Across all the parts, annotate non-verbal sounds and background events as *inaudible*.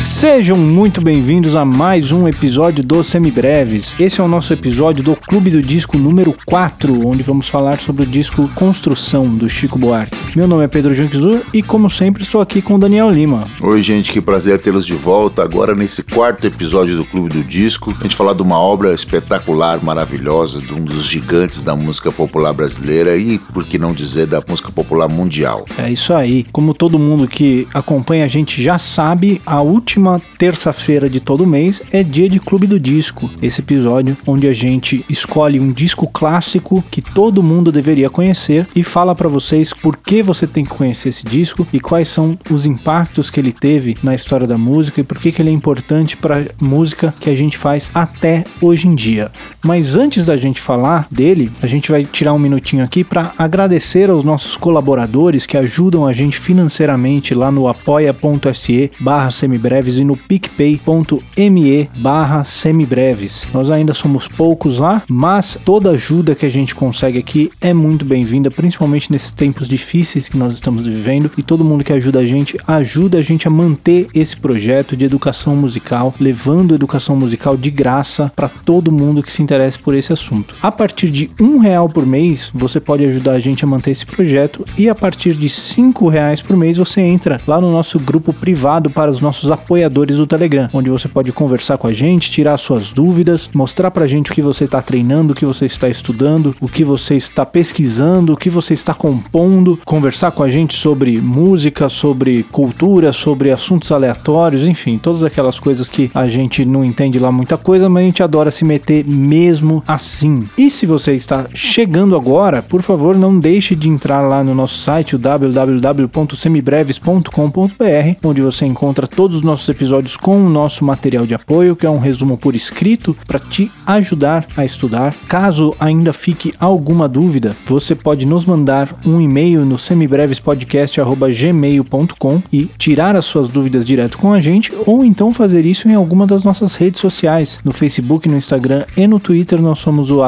Sejam muito bem-vindos a mais um episódio do Semibreves. Esse é o nosso episódio do Clube do Disco número 4, onde vamos falar sobre o disco Construção do Chico Buarque. Meu nome é Pedro Janquizur e, como sempre, estou aqui com o Daniel Lima. Oi, gente, que prazer tê-los de volta. Agora, nesse quarto episódio do Clube do Disco, a gente falar de uma obra espetacular, maravilhosa, de um dos gigantes da música popular brasileira e, por que não dizer, da música popular mundial. É isso aí. Como todo mundo que acompanha a gente já sabe, a última terça-feira de todo mês é dia de Clube do Disco. Esse episódio onde a gente escolhe um disco clássico que todo mundo deveria conhecer e fala para vocês por que você tem que conhecer esse disco e quais são os impactos que ele teve na história da música e por que, que ele é importante para música que a gente faz até hoje em dia. Mas antes da gente falar dele, a gente vai tirar um minutinho aqui para agradecer aos nossos colaboradores que ajudam a gente financeiramente lá no apoia.se barra semibreves e no picpay.me barra semibreves. Nós ainda somos poucos lá, mas toda ajuda que a gente consegue aqui é muito bem-vinda, principalmente nesses tempos difíceis que nós estamos vivendo e todo mundo que ajuda a gente, ajuda a gente a manter esse projeto de educação musical, levando educação musical de graça para todo mundo que se interessa por esse assunto. A partir de um real por mês, você pode ajudar a gente a manter esse projeto e a partir de cinco reais por mês você entra lá no nosso grupo privado para os nossos apoiadores do Telegram, onde você pode conversar com a gente, tirar suas dúvidas, mostrar pra gente o que você está treinando, o que você está estudando, o que você está pesquisando, o que você está compondo, conversar com a gente sobre música, sobre cultura, sobre assuntos aleatórios, enfim, todas aquelas coisas que a gente não entende lá muita coisa, mas a gente adora se meter mesmo assim. E se você está chegando agora, por favor, não deixe de entrar lá no nosso site, o www.semibreves.com.br, onde você encontra todos os nossos episódios com o nosso material de apoio, que é um resumo por escrito para te ajudar a estudar. Caso ainda fique alguma dúvida, você pode nos mandar um e-mail no semibrevespodcast@gmail.com e tirar as suas dúvidas direto com a gente, ou então fazer isso em alguma das nossas redes sociais, no Facebook, no Instagram e no Twitter nós somos o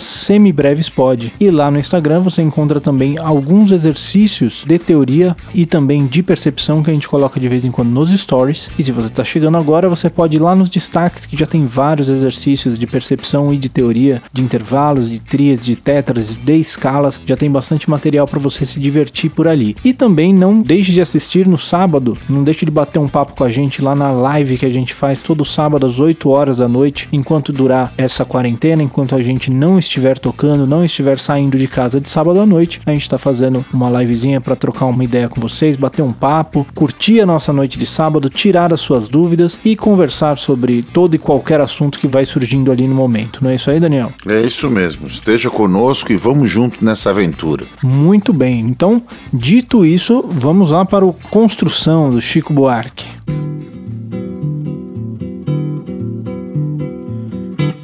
semibrevespod. E lá no Instagram você encontra também alguns exercícios de teoria e também de percepção que a gente coloca de vez em quando nos stories. E se você está chegando agora, você pode ir lá nos destaques que já tem vários exercícios de percepção e de teoria, de intervalos, de trias, de tetras, de escalas. Já tem bastante material para você se divertir por ali. E também não deixe de assistir no sábado, não deixe de bater um papo com a gente lá na live que a gente faz todo sábado às 8 horas da noite, enquanto durar essa quarentena, enquanto a gente não estiver tocando, não estiver saindo de casa de sábado à noite, a gente está fazendo uma livezinha para trocar uma ideia com vocês, bater um papo, curtir a nossa noite de sábado, tirar as suas dúvidas e conversar sobre todo e qualquer assunto que vai surgindo ali no momento. Não é isso aí, Daniel? É isso mesmo. Esteja conosco e vamos junto nessa aventura. Muito bem. Então, dito isso, vamos lá para o Construção do Chico Buarque.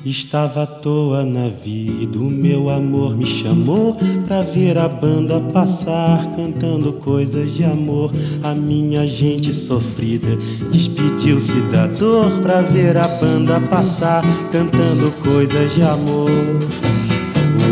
Estava à toa na vida, o meu amor me chamou pra ver a banda passar, cantando coisas de amor. A minha gente sofrida despediu-se da dor pra ver a banda passar, cantando coisas de amor.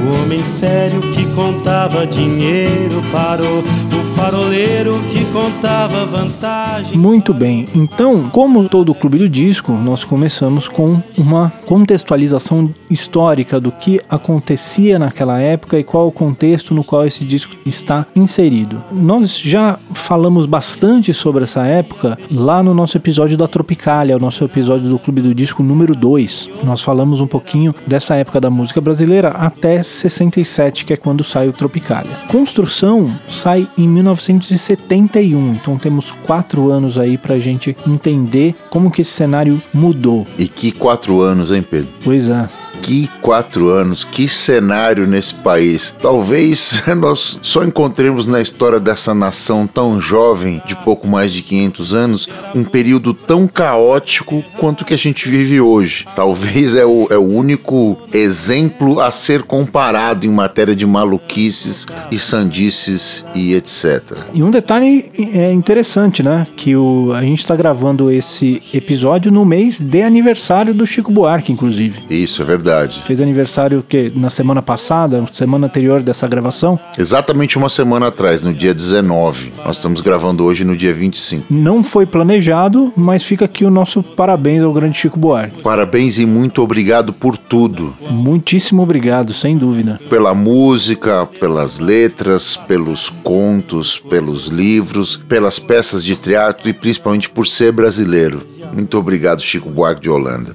O homem sério que contava dinheiro parou. O faroleiro que contava vantagem. Muito bem, então, como todo clube do disco, nós começamos com uma contextualização histórica do que acontecia naquela época e qual o contexto no qual esse disco está inserido. Nós já falamos bastante sobre essa época lá no nosso episódio da Tropicália, o nosso episódio do Clube do Disco número 2. Nós falamos um pouquinho dessa época da música brasileira até 67, que é quando sai o Tropicália. Construção sai em 1971, então temos quatro anos aí pra gente entender como que esse cenário mudou. E que quatro anos, hein, Pedro? Pois é. Que quatro anos, que cenário nesse país. Talvez *laughs* nós só encontremos na história dessa nação tão jovem, de pouco mais de 500 anos, um período tão caótico quanto o que a gente vive hoje. Talvez é o, é o único exemplo a ser comparado em matéria de maluquices e sandices e etc. E um detalhe é interessante, né? Que o, a gente está gravando esse episódio no mês de aniversário do Chico Buarque, inclusive. Isso é verdade. Verdade. Fez aniversário que na semana passada, semana anterior dessa gravação. Exatamente uma semana atrás, no dia 19. Nós estamos gravando hoje no dia 25. Não foi planejado, mas fica aqui o nosso parabéns ao grande Chico Buarque. Parabéns e muito obrigado por tudo. Muitíssimo obrigado, sem dúvida. Pela música, pelas letras, pelos contos, pelos livros, pelas peças de teatro e principalmente por ser brasileiro. Muito obrigado, Chico Buarque de Holanda.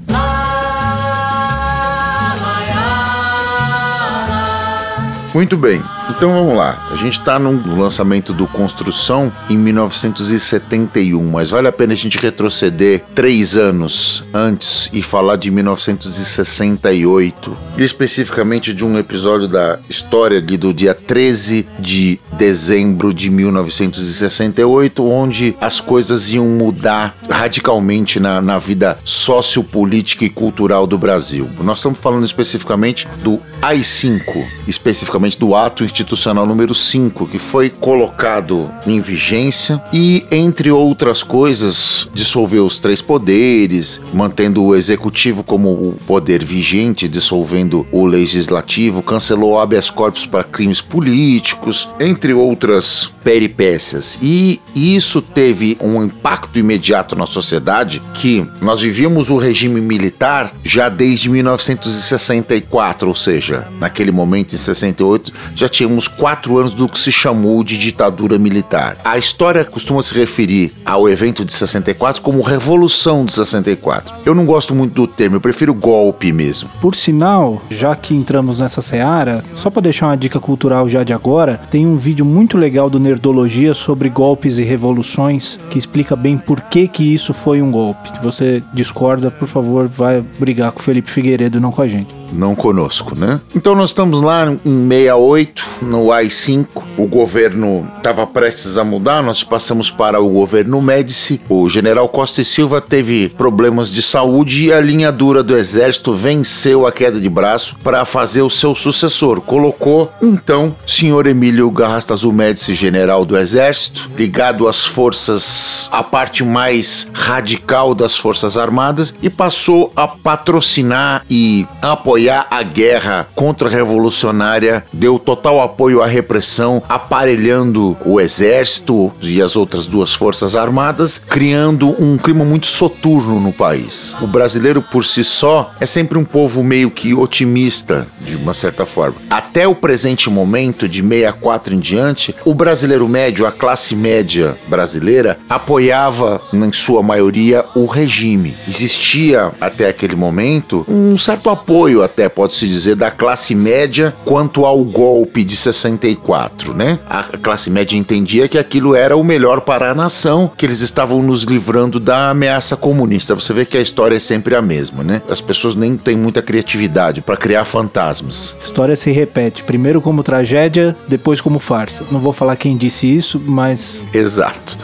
Muito bem, então vamos lá. A gente está no lançamento do Construção em 1971, mas vale a pena a gente retroceder três anos antes e falar de 1968, e especificamente de um episódio da história ali do dia 13 de dezembro de 1968, onde as coisas iam mudar radicalmente na, na vida sociopolítica e cultural do Brasil. Nós estamos falando especificamente do AI-5, especificamente do ato institucional número 5, que foi colocado em vigência e, entre outras coisas, dissolveu os três poderes, mantendo o executivo como o poder vigente, dissolvendo o legislativo, cancelou habeas corpus para crimes políticos, entre outras peripécias. E isso teve um impacto imediato na sociedade que nós vivíamos o regime militar já desde 1964, ou seja, naquele momento em 68 1968, já tínhamos quatro anos do que se chamou de ditadura militar. A história costuma se referir ao evento de 64 como Revolução de 64. Eu não gosto muito do termo, eu prefiro golpe mesmo. Por sinal, já que entramos nessa seara, só para deixar uma dica cultural já de agora, tem um vídeo muito legal do Nerdologia sobre golpes e revoluções que explica bem por que que isso foi um golpe. Se você discorda, por favor, vai brigar com o Felipe Figueiredo, não com a gente não conosco, né? Então nós estamos lá em 68, no AI-5, o governo estava prestes a mudar, nós passamos para o governo Médici, o general Costa e Silva teve problemas de saúde e a linha dura do exército venceu a queda de braço para fazer o seu sucessor, colocou então senhor Emílio Garrastazu Médici, general do exército, ligado às forças, a parte mais radical das forças armadas e passou a patrocinar e apoiar apoiar a guerra contra-revolucionária, deu total apoio à repressão, aparelhando o exército e as outras duas forças armadas, criando um clima muito soturno no país. O brasileiro por si só é sempre um povo meio que otimista, de uma certa forma. Até o presente momento, de 64 em diante, o brasileiro médio, a classe média brasileira, apoiava, em sua maioria, o regime. Existia, até aquele momento, um certo apoio até pode-se dizer, da classe média quanto ao golpe de 64, né? A classe média entendia que aquilo era o melhor para a nação, que eles estavam nos livrando da ameaça comunista. Você vê que a história é sempre a mesma, né? As pessoas nem têm muita criatividade para criar fantasmas. A história se repete, primeiro como tragédia, depois como farsa. Não vou falar quem disse isso, mas Exato.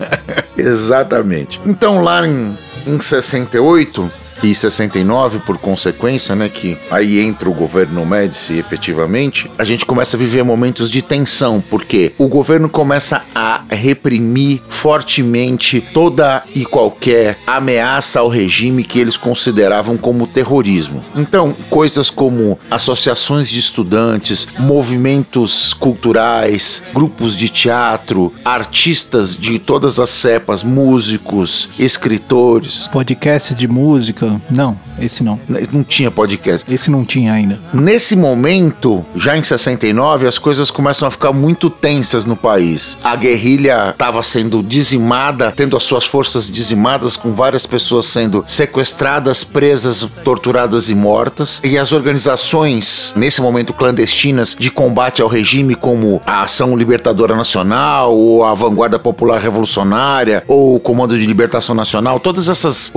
*laughs* Exatamente. Então lá em em 68 e 69, por consequência, né, que aí entra o governo Médici efetivamente, a gente começa a viver momentos de tensão, porque o governo começa a reprimir fortemente toda e qualquer ameaça ao regime que eles consideravam como terrorismo. Então, coisas como associações de estudantes, movimentos culturais, grupos de teatro, artistas de todas as cepas, músicos, escritores, Podcast de música? Não, esse não. Não tinha podcast. Esse não tinha ainda. Nesse momento, já em 69, as coisas começam a ficar muito tensas no país. A guerrilha estava sendo dizimada, tendo as suas forças dizimadas, com várias pessoas sendo sequestradas, presas, torturadas e mortas. E as organizações, nesse momento clandestinas, de combate ao regime, como a Ação Libertadora Nacional, ou a Vanguarda Popular Revolucionária, ou o Comando de Libertação Nacional, todas essas essas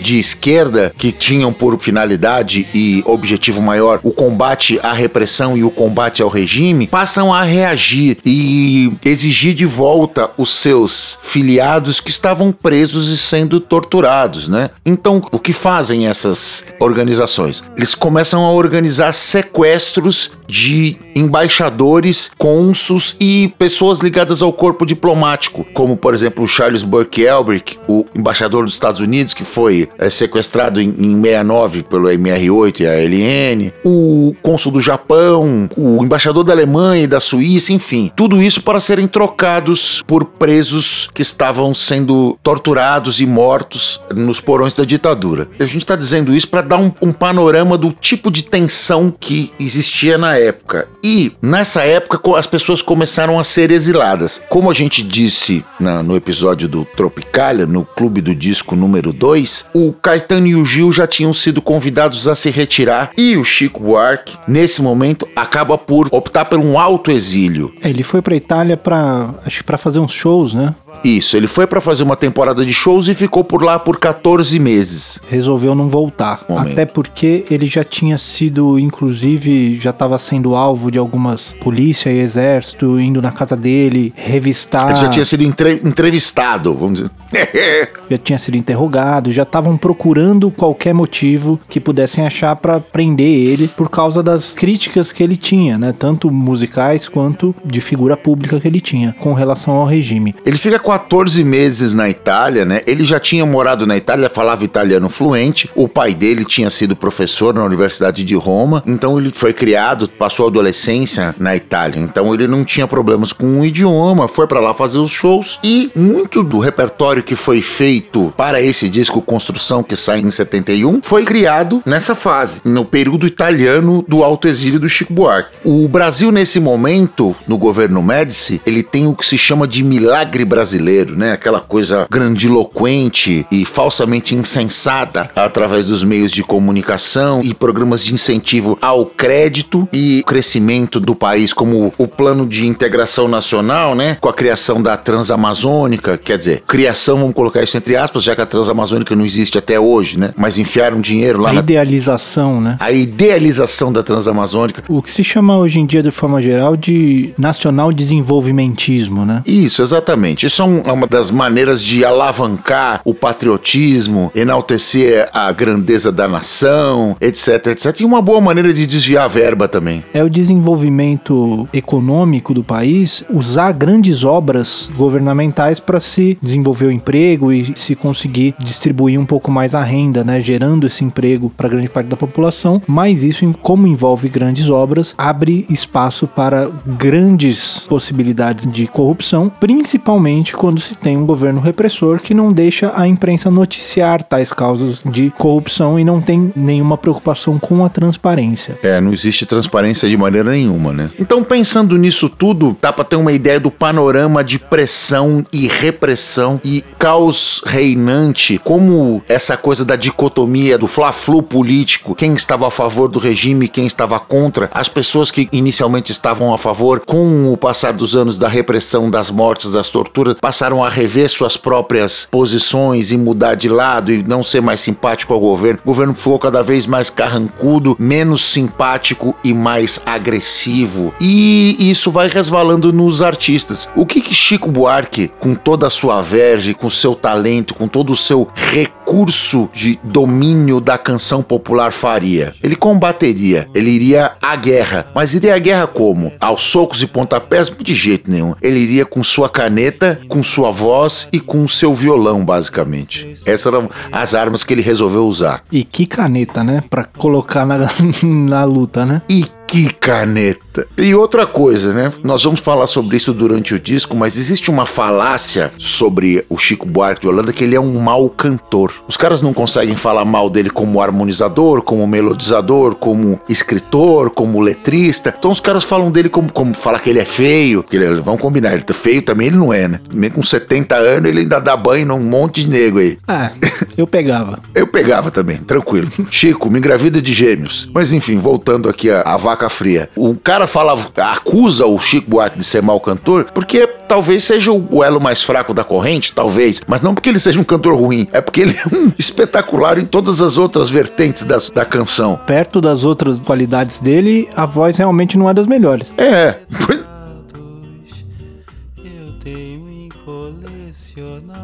de esquerda que tinham por finalidade e objetivo maior o combate à repressão e o combate ao regime passam a reagir e exigir de volta os seus filiados que estavam presos e sendo torturados, né? Então, o que fazem essas organizações? Eles começam a organizar sequestros de embaixadores, cônsuls e pessoas ligadas ao corpo diplomático, como por exemplo Charles Burke Elbrick, o embaixador dos Estados Unidos, que foi foi é, sequestrado em, em 69 pelo MR8 e a LN, o cônsul do Japão, o embaixador da Alemanha e da Suíça, enfim, tudo isso para serem trocados por presos que estavam sendo torturados e mortos nos porões da ditadura. A gente está dizendo isso para dar um, um panorama do tipo de tensão que existia na época. E nessa época as pessoas começaram a ser exiladas. Como a gente disse na, no episódio do Tropicália, no Clube do Disco número 2, o Caetano e o Gil já tinham sido convidados a se retirar e o Chico Buarque, nesse momento, acaba por optar por um alto exílio. É, ele foi para Itália para acho para fazer uns shows, né? Isso, ele foi para fazer uma temporada de shows e ficou por lá por 14 meses. Resolveu não voltar, Momento. até porque ele já tinha sido, inclusive, já estava sendo alvo de algumas polícia e exército indo na casa dele revistar. Ele já tinha sido entre entrevistado, vamos dizer. *laughs* já tinha sido interrogado, já estavam procurando qualquer motivo que pudessem achar para prender ele por causa das críticas que ele tinha, né, tanto musicais quanto de figura pública que ele tinha com relação ao regime. Ele fica 14 meses na Itália, né? Ele já tinha morado na Itália, falava italiano fluente. O pai dele tinha sido professor na Universidade de Roma, então ele foi criado, passou a adolescência na Itália. Então ele não tinha problemas com o idioma, foi para lá fazer os shows e muito do repertório que foi feito para esse disco Construção que sai em 71 foi criado nessa fase, no período italiano do alto exílio do Chico Buarque. O Brasil nesse momento, no governo Médici, ele tem o que se chama de milagre brasileiro né? Aquela coisa grandiloquente e falsamente insensada através dos meios de comunicação e programas de incentivo ao crédito e crescimento do país, como o plano de integração nacional, né? Com a criação da Transamazônica, quer dizer, criação, vamos colocar isso entre aspas, já que a Transamazônica não existe até hoje, né? Mas enfiaram dinheiro lá. A na... idealização, né? A idealização da Transamazônica. O que se chama hoje em dia, de forma geral, de nacional desenvolvimentismo, né? Isso, exatamente. Isso é uma das maneiras de alavancar o patriotismo, enaltecer a grandeza da nação, etc, etc. E uma boa maneira de desviar a verba também. É o desenvolvimento econômico do país usar grandes obras governamentais para se desenvolver o emprego e se conseguir distribuir um pouco mais a renda, né, gerando esse emprego para grande parte da população. Mas isso, como envolve grandes obras, abre espaço para grandes possibilidades de corrupção, principalmente quando se tem um governo repressor que não deixa a imprensa noticiar tais causas de corrupção e não tem nenhuma preocupação com a transparência. É, não existe transparência de maneira nenhuma, né? Então, pensando nisso tudo, dá para ter uma ideia do panorama de pressão e repressão e caos reinante, como essa coisa da dicotomia do fla-flu político, quem estava a favor do regime, quem estava contra, as pessoas que inicialmente estavam a favor, com o passar dos anos da repressão, das mortes, das torturas, passaram a rever suas próprias posições e mudar de lado e não ser mais simpático ao governo. O governo ficou cada vez mais carrancudo, menos simpático e mais agressivo. E isso vai resvalando nos artistas. O que que Chico Buarque, com toda a sua verve, com seu talento, com todo o seu recurso de domínio da canção popular faria? Ele combateria, ele iria à guerra. Mas iria à guerra como? Aos socos e pontapés? De jeito nenhum. Ele iria com sua caneta com sua voz e com seu violão, basicamente. Essas eram as armas que ele resolveu usar. E que caneta, né? Pra colocar na, *laughs* na luta, né? E que caneta! E outra coisa, né? Nós vamos falar sobre isso durante o disco, mas existe uma falácia sobre o Chico Buarque de Holanda que ele é um mau cantor. Os caras não conseguem falar mal dele como harmonizador, como melodizador, como escritor, como letrista. Então os caras falam dele como, como falar que ele é feio. Que ele, vamos combinar, ele tá feio também ele não é, né? Mesmo com 70 anos ele ainda dá banho num monte de nego aí. Ah, eu pegava. eu pegava também, tranquilo. Chico, me engravida de gêmeos. Mas enfim, voltando aqui a, a vaca fria. O cara fala, acusa o Chico Buarque de ser mau cantor, porque talvez seja o elo mais fraco da corrente, talvez, mas não porque ele seja um cantor ruim, é porque ele é um *laughs* espetacular em todas as outras vertentes das, da canção. Perto das outras qualidades dele, a voz realmente não é das melhores. É. Eu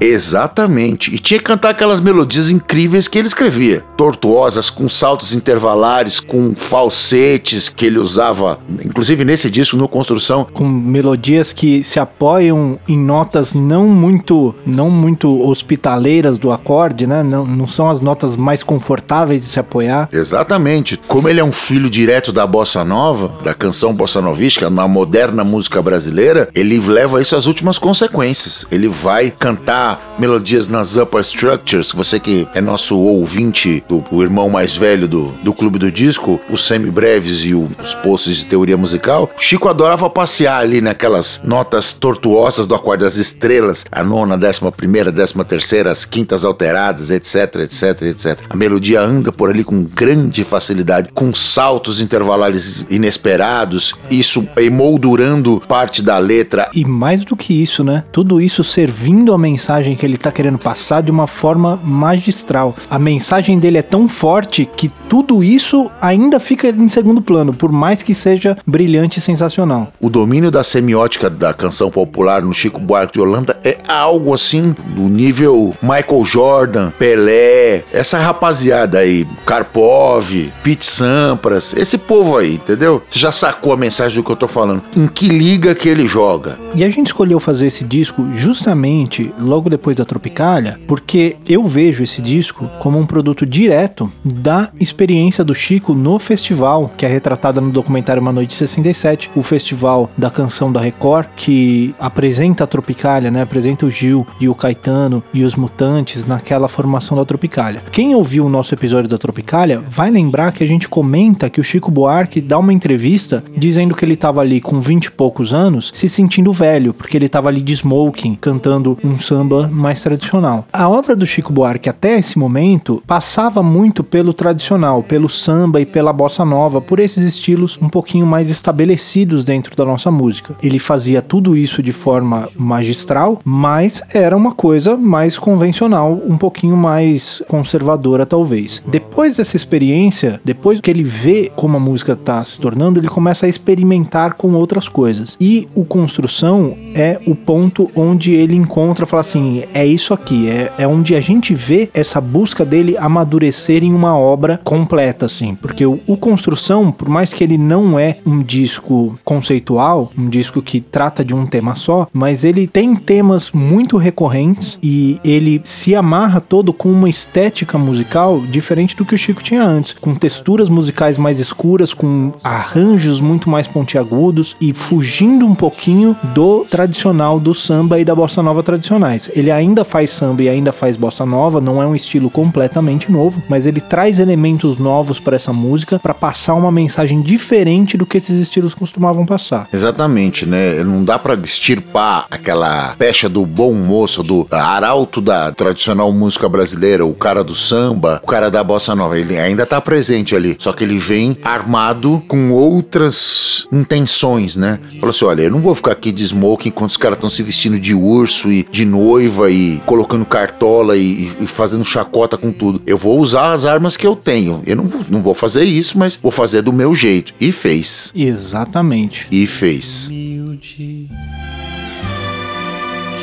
Exatamente. E tinha que cantar aquelas melodias incríveis que ele escrevia. Tortuosas, com saltos intervalares, com falsetes que ele usava, inclusive nesse disco, no Construção. Com melodias que se apoiam em notas não muito, não muito hospitaleiras do acorde, né? Não, não são as notas mais confortáveis de se apoiar. Exatamente. Como ele é um filho direto da bossa nova, da canção bossa novística, na moderna música brasileira, ele leva isso às últimas consequências. Ele vai cantar melodias nas upper structures. Você que é nosso ouvinte, do, o irmão mais velho do, do Clube do Disco, os semi-breves e o, os posts de teoria musical, Chico adorava passear ali naquelas notas tortuosas do acorde das estrelas, a nona, décima primeira, décima terceira, as quintas alteradas, etc, etc, etc. A melodia anda por ali com grande facilidade, com saltos intervalares inesperados, isso emoldurando parte da letra. E mais do que isso, né? Tudo isso servindo a mensagem que ele tá querendo passar de uma forma magistral. A mensagem dele é tão forte que tudo isso ainda fica em segundo plano, por mais que seja brilhante e sensacional. O domínio da semiótica da canção popular no Chico Buarque de Holanda é algo assim do nível Michael Jordan, Pelé, essa rapaziada aí, Karpov, Pete Sampras, esse povo aí, entendeu? Você já sacou a mensagem do que eu tô falando. Em que liga que ele joga? E a gente escolheu fazer esse disco justamente logo depois da Tropicália, porque eu vejo esse disco como um produto direto da experiência do Chico no festival, que é retratada no documentário Uma Noite 67, o festival da canção da Record, que apresenta a Tropicália, né? Apresenta o Gil e o Caetano e os Mutantes naquela formação da Tropicália. Quem ouviu o nosso episódio da Tropicália vai lembrar que a gente comenta que o Chico Buarque dá uma entrevista dizendo que ele estava ali com 20 e poucos anos, se sentindo velho, porque ele estava ali de smoking, cantando um samba mais tradicional. A obra do Chico Buarque até esse momento passava muito pelo tradicional, pelo samba e pela bossa nova, por esses estilos um pouquinho mais estabelecidos dentro da nossa música. Ele fazia tudo isso de forma magistral, mas era uma coisa mais convencional, um pouquinho mais conservadora talvez. Depois dessa experiência, depois que ele vê como a música está se tornando, ele começa a experimentar com outras coisas. E o Construção é o ponto onde ele encontra, fala assim, é isso aqui, é, é onde a gente vê essa busca dele amadurecer em uma obra completa, assim, porque o, o Construção, por mais que ele não é um disco conceitual, um disco que trata de um tema só, mas ele tem temas muito recorrentes e ele se amarra todo com uma estética musical diferente do que o Chico tinha antes, com texturas musicais mais escuras, com arranjos muito mais pontiagudos e fugindo um pouquinho do tradicional do samba e da bossa nova tradicionais. Ele ainda faz samba e ainda faz bossa nova, não é um estilo completamente novo, mas ele traz elementos novos para essa música para passar uma mensagem diferente do que esses estilos costumavam passar. Exatamente, né? Não dá para extirpar aquela pecha do bom moço, do arauto da tradicional música brasileira, o cara do samba, o cara da bossa nova. Ele ainda tá presente ali, só que ele vem armado com outras intenções, né? Falou assim: olha, eu não vou ficar aqui de smoking enquanto os caras estão se vestindo de urso e de noiva e colocando cartola e, e, fazendo chacota com tudo. Eu vou usar as armas que eu tenho. Eu não vou, não vou fazer isso, mas vou fazer do meu jeito. E fez. Exatamente. E fez. Humilde,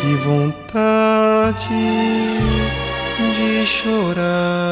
que vontade de chorar.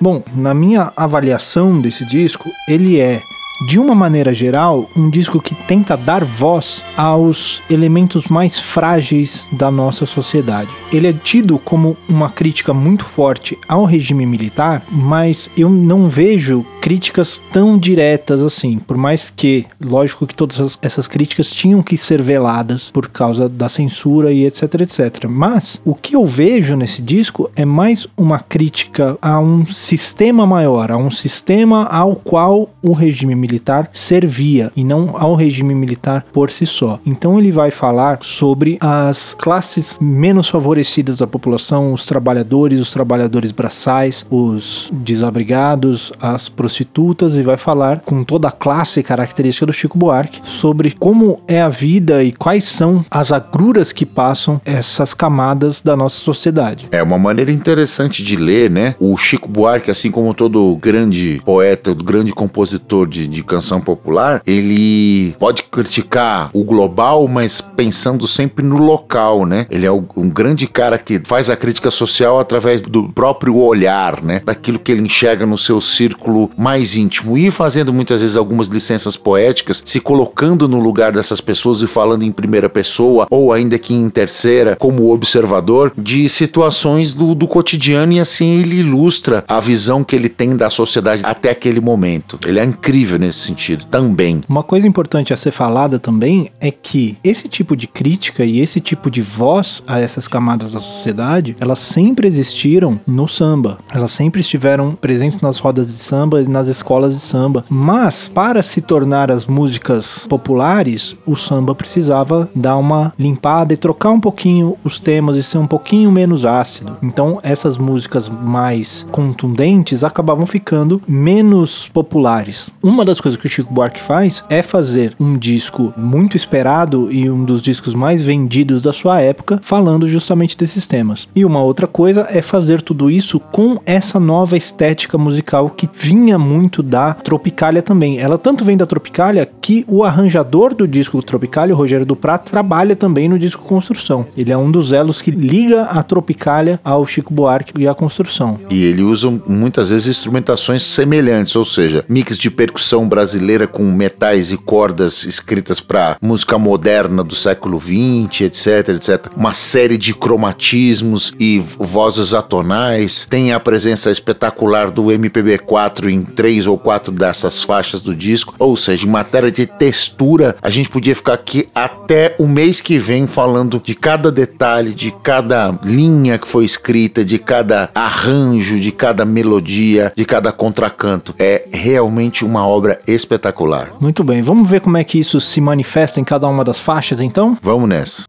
Bom, na minha avaliação desse disco, ele é de uma maneira geral, um disco que tenta dar voz aos elementos mais frágeis da nossa sociedade. Ele é tido como uma crítica muito forte ao regime militar, mas eu não vejo críticas tão diretas assim, por mais que, lógico que todas essas críticas tinham que ser veladas por causa da censura e etc, etc. Mas o que eu vejo nesse disco é mais uma crítica a um sistema maior, a um sistema ao qual o regime militar servia e não ao regime militar por si só. Então ele vai falar sobre as classes menos favorecidas da população, os trabalhadores, os trabalhadores braçais, os desabrigados, as prostitutas e vai falar com toda a classe e característica do Chico Buarque sobre como é a vida e quais são as agruras que passam essas camadas da nossa sociedade. É uma maneira interessante de ler, né? O Chico Buarque, assim como todo grande poeta, grande compositor de, de canção popular, ele pode criticar o global, mas pensando sempre no local, né? Ele é um grande cara que faz a crítica social através do próprio olhar, né? Daquilo que ele enxerga no seu círculo mais íntimo e fazendo muitas vezes algumas licenças poéticas, se colocando no lugar dessas pessoas e falando em primeira pessoa ou ainda que em terceira, como observador de situações do, do cotidiano e assim ele ilustra a visão que ele tem da sociedade até aquele momento. Ele é incrível nesse sentido também. Uma coisa importante a ser falada também é que esse tipo de crítica e esse tipo de voz a essas camadas da sociedade, elas sempre existiram no samba. Elas sempre estiveram presentes nas rodas de samba e nas escolas de samba. Mas para se tornar as músicas populares, o samba precisava dar uma limpada e trocar um pouquinho os temas e ser um pouquinho menos ácido. Então essas músicas mais contundentes acabavam ficando menos populares. Uma das coisas que o Chico Buarque faz é fazer um disco muito esperado e um dos discos mais vendidos da sua época, falando justamente desses temas. E uma outra coisa é fazer tudo isso com essa nova estética musical que vinha muito da Tropicália também. Ela tanto vem da Tropicália que o arranjador do disco Tropicália, o Rogério Duprat, trabalha também no disco Construção. Ele é um dos elos que liga a Tropicália ao Chico Buarque e à construção. E ele usa muitas vezes instrumentações semelhantes, ou seja, mix de percussão brasileira com metais e cordas escritas para música moderna do século 20, etc, etc. Uma série de cromatismos e vozes atonais. Tem a presença espetacular do MPB4 em três ou quatro dessas faixas do disco. Ou seja, em matéria de textura, a gente podia ficar aqui até o mês que vem falando de cada detalhe, de cada linha que foi escrita, de cada arranjo, de cada melodia, de cada contracanto. É realmente uma obra espetacular. Muito bem, vamos ver como é que isso se manifesta em cada uma das faixas então? Vamos nessa.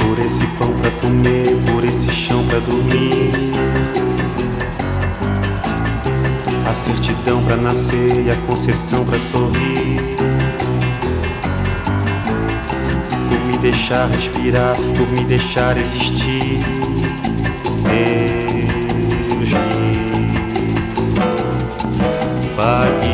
Por esse pão pra comer, por esse chão pra dormir. A certidão pra nascer e a concessão pra sorrir. Por me deixar respirar, por me deixar existir. Me pague.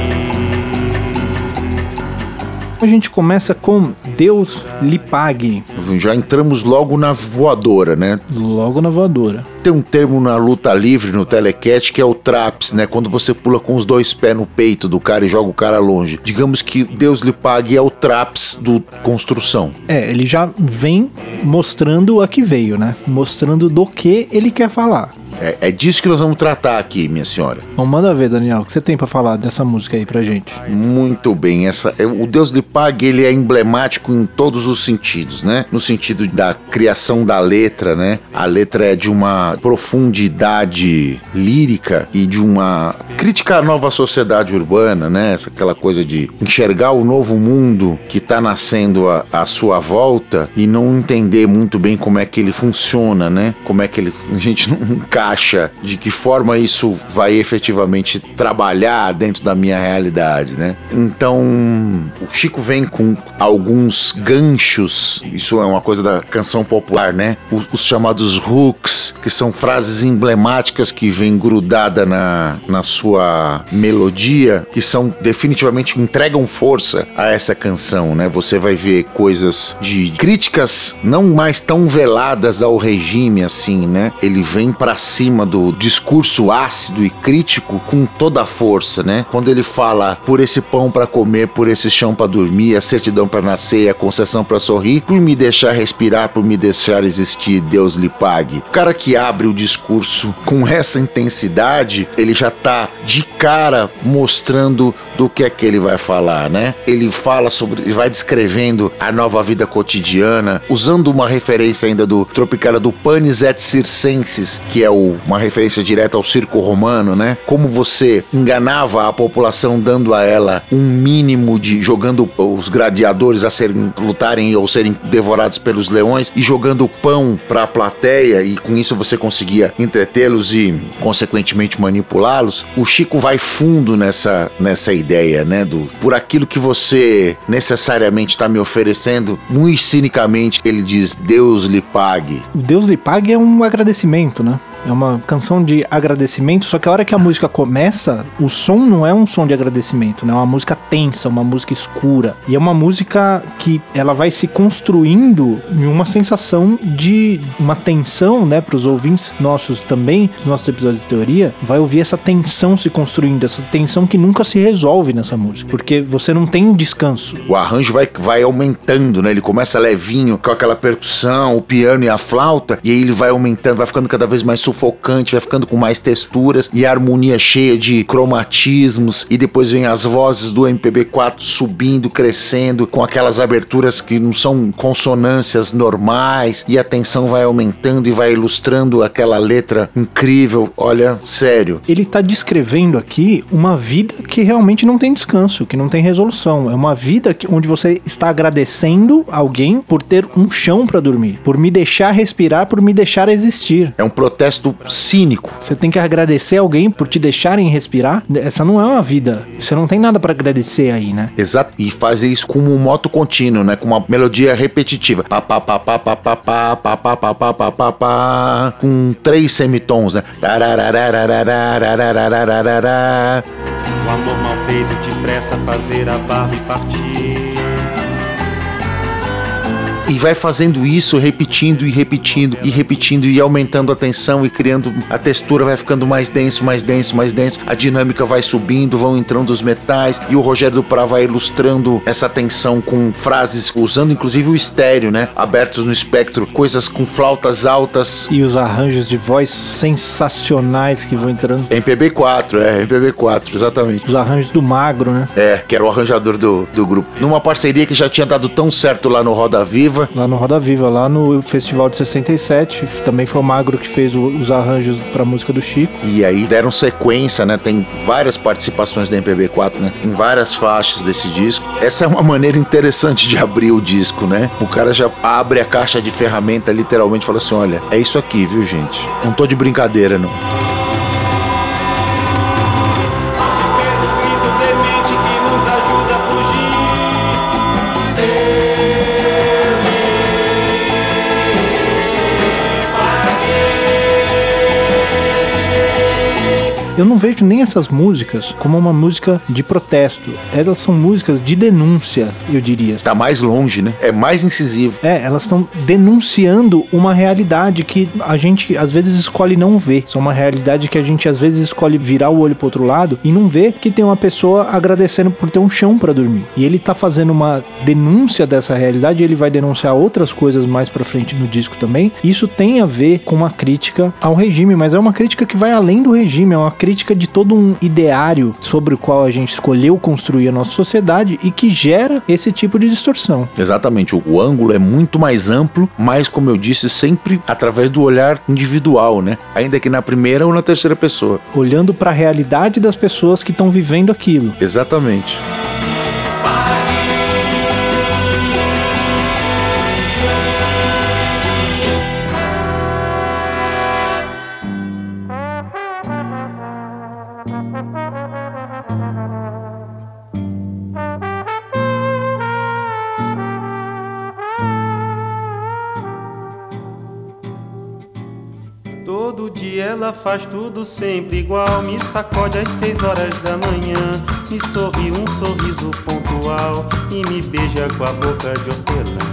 A gente começa com Deus lhe pague. Já entramos logo na voadora, né? Logo na voadora. Tem um termo na luta livre, no telecat, que é o traps, né? Quando você pula com os dois pés no peito do cara e joga o cara longe. Digamos que Deus lhe pague é o traps do construção. É, ele já vem mostrando a que veio, né? Mostrando do que ele quer falar. É, é disso que nós vamos tratar aqui, minha senhora. Então manda ver, Daniel, o que você tem para falar dessa música aí pra gente? Muito bem, essa é, o Deus lhe pague, ele é emblemático em todos os sentidos, né? No sentido da criação da letra, né? A letra é de uma profundidade lírica e de uma crítica à nova sociedade urbana, né? Essa aquela coisa de enxergar o novo mundo que está nascendo à, à sua volta e não entender muito bem como é que ele funciona, né? Como é que ele *laughs* a gente não encaixa, de que forma isso vai efetivamente trabalhar dentro da minha realidade, né? Então, o Chico vem com alguns ganchos, isso é uma coisa da canção popular, né? Os, os chamados hooks, que são frases emblemáticas que vêm grudada na, na sua melodia, que são definitivamente entregam força a essa canção, né? Você vai ver coisas de críticas não mais tão veladas ao regime assim, né? Ele vem para cima do discurso ácido e crítico com toda a força, né? Quando ele fala por esse pão para comer, por esse chão para dormir, a certidão para nascer, a concessão para sorrir, por me deixar respirar, por me deixar existir, Deus lhe pague. O cara que abre o discurso com essa intensidade, ele já tá de cara mostrando do que é que ele vai falar, né? Ele fala sobre, vai descrevendo a nova vida cotidiana, usando uma referência ainda do Tropicália do Panis et Circenses, que é o uma referência direta ao circo romano, né? Como você enganava a população dando a ela um mínimo de jogando os gladiadores a serem lutarem ou serem devorados pelos leões e jogando pão para a plateia e com isso você conseguia entretê-los e consequentemente manipulá-los. O Chico vai fundo nessa nessa ideia, né, do por aquilo que você necessariamente está me oferecendo, muito cinicamente ele diz Deus lhe pague. Deus lhe pague é um agradecimento, né? É uma canção de agradecimento, só que a hora que a música começa, o som não é um som de agradecimento, né? É uma música tensa, uma música escura. E é uma música que ela vai se construindo em uma sensação de uma tensão, né, para os ouvintes nossos também, os nossos episódios de teoria, vai ouvir essa tensão se construindo, essa tensão que nunca se resolve nessa música, porque você não tem descanso. O arranjo vai, vai aumentando, né? Ele começa levinho com aquela percussão, o piano e a flauta, e aí ele vai aumentando, vai ficando cada vez mais sufocante, vai ficando com mais texturas e a harmonia cheia de cromatismos e depois vem as vozes do MPB4 subindo, crescendo com aquelas aberturas que não são consonâncias normais e a tensão vai aumentando e vai ilustrando aquela letra incrível. Olha, sério. Ele está descrevendo aqui uma vida que realmente não tem descanso, que não tem resolução. É uma vida que, onde você está agradecendo alguém por ter um chão para dormir, por me deixar respirar, por me deixar existir. É um protesto cínico. Você tem que agradecer alguém por te deixarem respirar. Essa não é uma vida. Você não tem nada para agradecer aí, né? Exato. E fazer isso com um moto contínuo, né? Com uma melodia repetitiva. Pá, pá, pá, pá, pá, pá, pá, pá, pá, pá, pá, pá, pá, com três semitons, né? O amor mal feito depressa fazer a barba e partir e vai fazendo isso, repetindo e repetindo e repetindo e aumentando a tensão e criando a textura vai ficando mais denso, mais denso, mais denso. A dinâmica vai subindo, vão entrando os metais e o Rogério do Prá vai ilustrando essa tensão com frases usando inclusive o estéreo, né? Abertos no espectro, coisas com flautas altas e os arranjos de voz sensacionais que vão entrando. MPB4, é, MPB4, exatamente. Os arranjos do Magro, né? É, que era o arranjador do, do grupo. Numa parceria que já tinha dado tão certo lá no Roda Viva Viva. Lá no Roda Viva, lá no Festival de 67. Também foi o Magro que fez o, os arranjos pra música do Chico. E aí deram sequência, né? Tem várias participações da MPB4, né? Em várias faixas desse disco. Essa é uma maneira interessante de abrir o disco, né? O cara já abre a caixa de ferramenta literalmente e fala assim: olha, é isso aqui, viu, gente? Não tô de brincadeira, não. Eu não vejo nem essas músicas como uma música de protesto. Elas são músicas de denúncia, eu diria. Tá mais longe, né? É mais incisivo. É, elas estão denunciando uma realidade que a gente às vezes escolhe não ver. São uma realidade que a gente às vezes escolhe virar o olho pro outro lado e não vê que tem uma pessoa agradecendo por ter um chão para dormir. E ele tá fazendo uma denúncia dessa realidade, ele vai denunciar outras coisas mais para frente no disco também. Isso tem a ver com uma crítica ao regime, mas é uma crítica que vai além do regime, é uma crítica crítica de todo um ideário sobre o qual a gente escolheu construir a nossa sociedade e que gera esse tipo de distorção. Exatamente, o, o ângulo é muito mais amplo, mas como eu disse, sempre através do olhar individual, né? Ainda que na primeira ou na terceira pessoa. Olhando para a realidade das pessoas que estão vivendo aquilo. Exatamente. Ela faz tudo sempre igual. Me sacode às seis horas da manhã. Me sorri um sorriso pontual. E me beija com a boca de hortelã.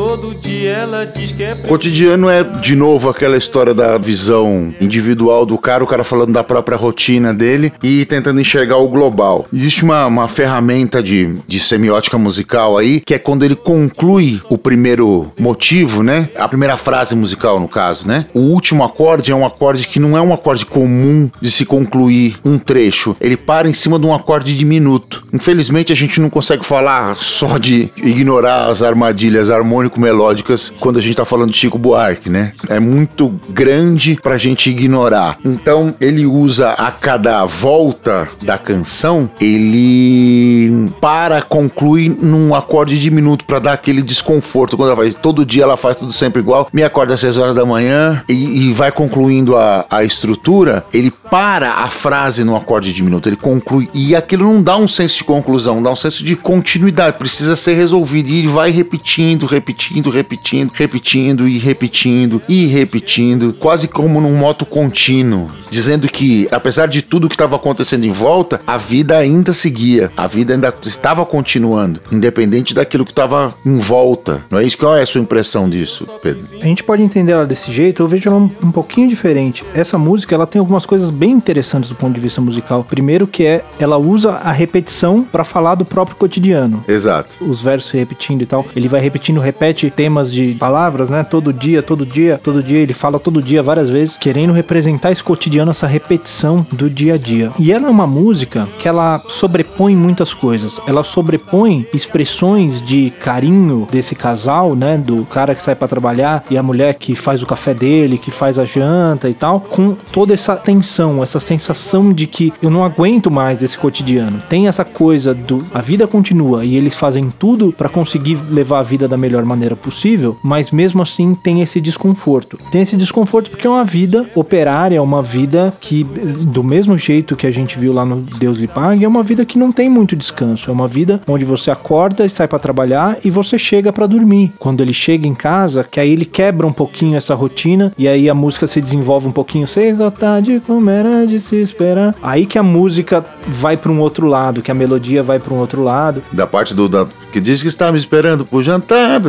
Todo dia ela diz que é. Cotidiano é, de novo, aquela história da visão individual do cara, o cara falando da própria rotina dele e tentando enxergar o global. Existe uma, uma ferramenta de, de semiótica musical aí, que é quando ele conclui o primeiro motivo, né? A primeira frase musical, no caso, né? O último acorde é um acorde que não é um acorde comum de se concluir um trecho. Ele para em cima de um acorde diminuto. Infelizmente, a gente não consegue falar só de ignorar as armadilhas harmônicas harmônico-melódicas quando a gente tá falando de Chico Buarque, né? É muito grande pra gente ignorar. Então, ele usa a cada volta da canção, ele para, conclui num acorde diminuto para dar aquele desconforto quando ela faz. Todo dia ela faz tudo sempre igual, me acorda às 6 horas da manhã e, e vai concluindo a, a estrutura. Ele para a frase no acorde diminuto, ele conclui e aquilo não dá um senso de conclusão, dá um senso de continuidade, precisa ser resolvido e ele vai repetindo, repetindo, repetindo, repetindo e repetindo e repetindo, quase como num moto contínuo, dizendo que apesar de tudo que estava acontecendo em volta, a vida ainda seguia, a vida ainda estava continuando, independente daquilo que estava em volta. Não é isso? Qual é a sua impressão disso, Pedro? A gente pode entender ela desse jeito, eu vejo ela um, um pouquinho diferente. Essa música, ela tem algumas coisas bem interessantes do ponto de vista musical. Primeiro que é, ela usa a repetição para falar do próprio cotidiano. Exato. Os versos repetindo e tal. Ele vai repetindo, repete temas de palavras, né? Todo dia, todo dia, todo dia. Ele fala todo dia várias vezes, querendo representar esse cotidiano, essa repetição do dia a dia. E ela é uma música que ela sobrepõe muitas coisas. Ela sobrepõe expressões de carinho desse casal, né? Do cara que sai para trabalhar e a mulher que faz o café dele, que faz a janta e tal, com toda essa tensão, essa sensação de que eu não aguento mais esse cotidiano. Tem essa coisa do a vida continua e eles fazem tudo para conseguir levar a vida da melhor maneira possível, mas mesmo assim tem esse desconforto. Tem esse desconforto porque é uma vida operária, é uma vida que do mesmo jeito que a gente viu lá no Deus lhe pague, é uma vida que não tem muito descanso, é uma vida onde você acorda e sai para trabalhar e você chega para dormir. Quando ele chega em casa, que aí ele quebra um pouquinho essa rotina e aí a música se desenvolve um pouquinho, seis da tarde, como era de se esperar. Aí que a música vai para um outro lado, que a melodia vai para um outro lado. Da parte do da, que diz que está me esperando pro jantar.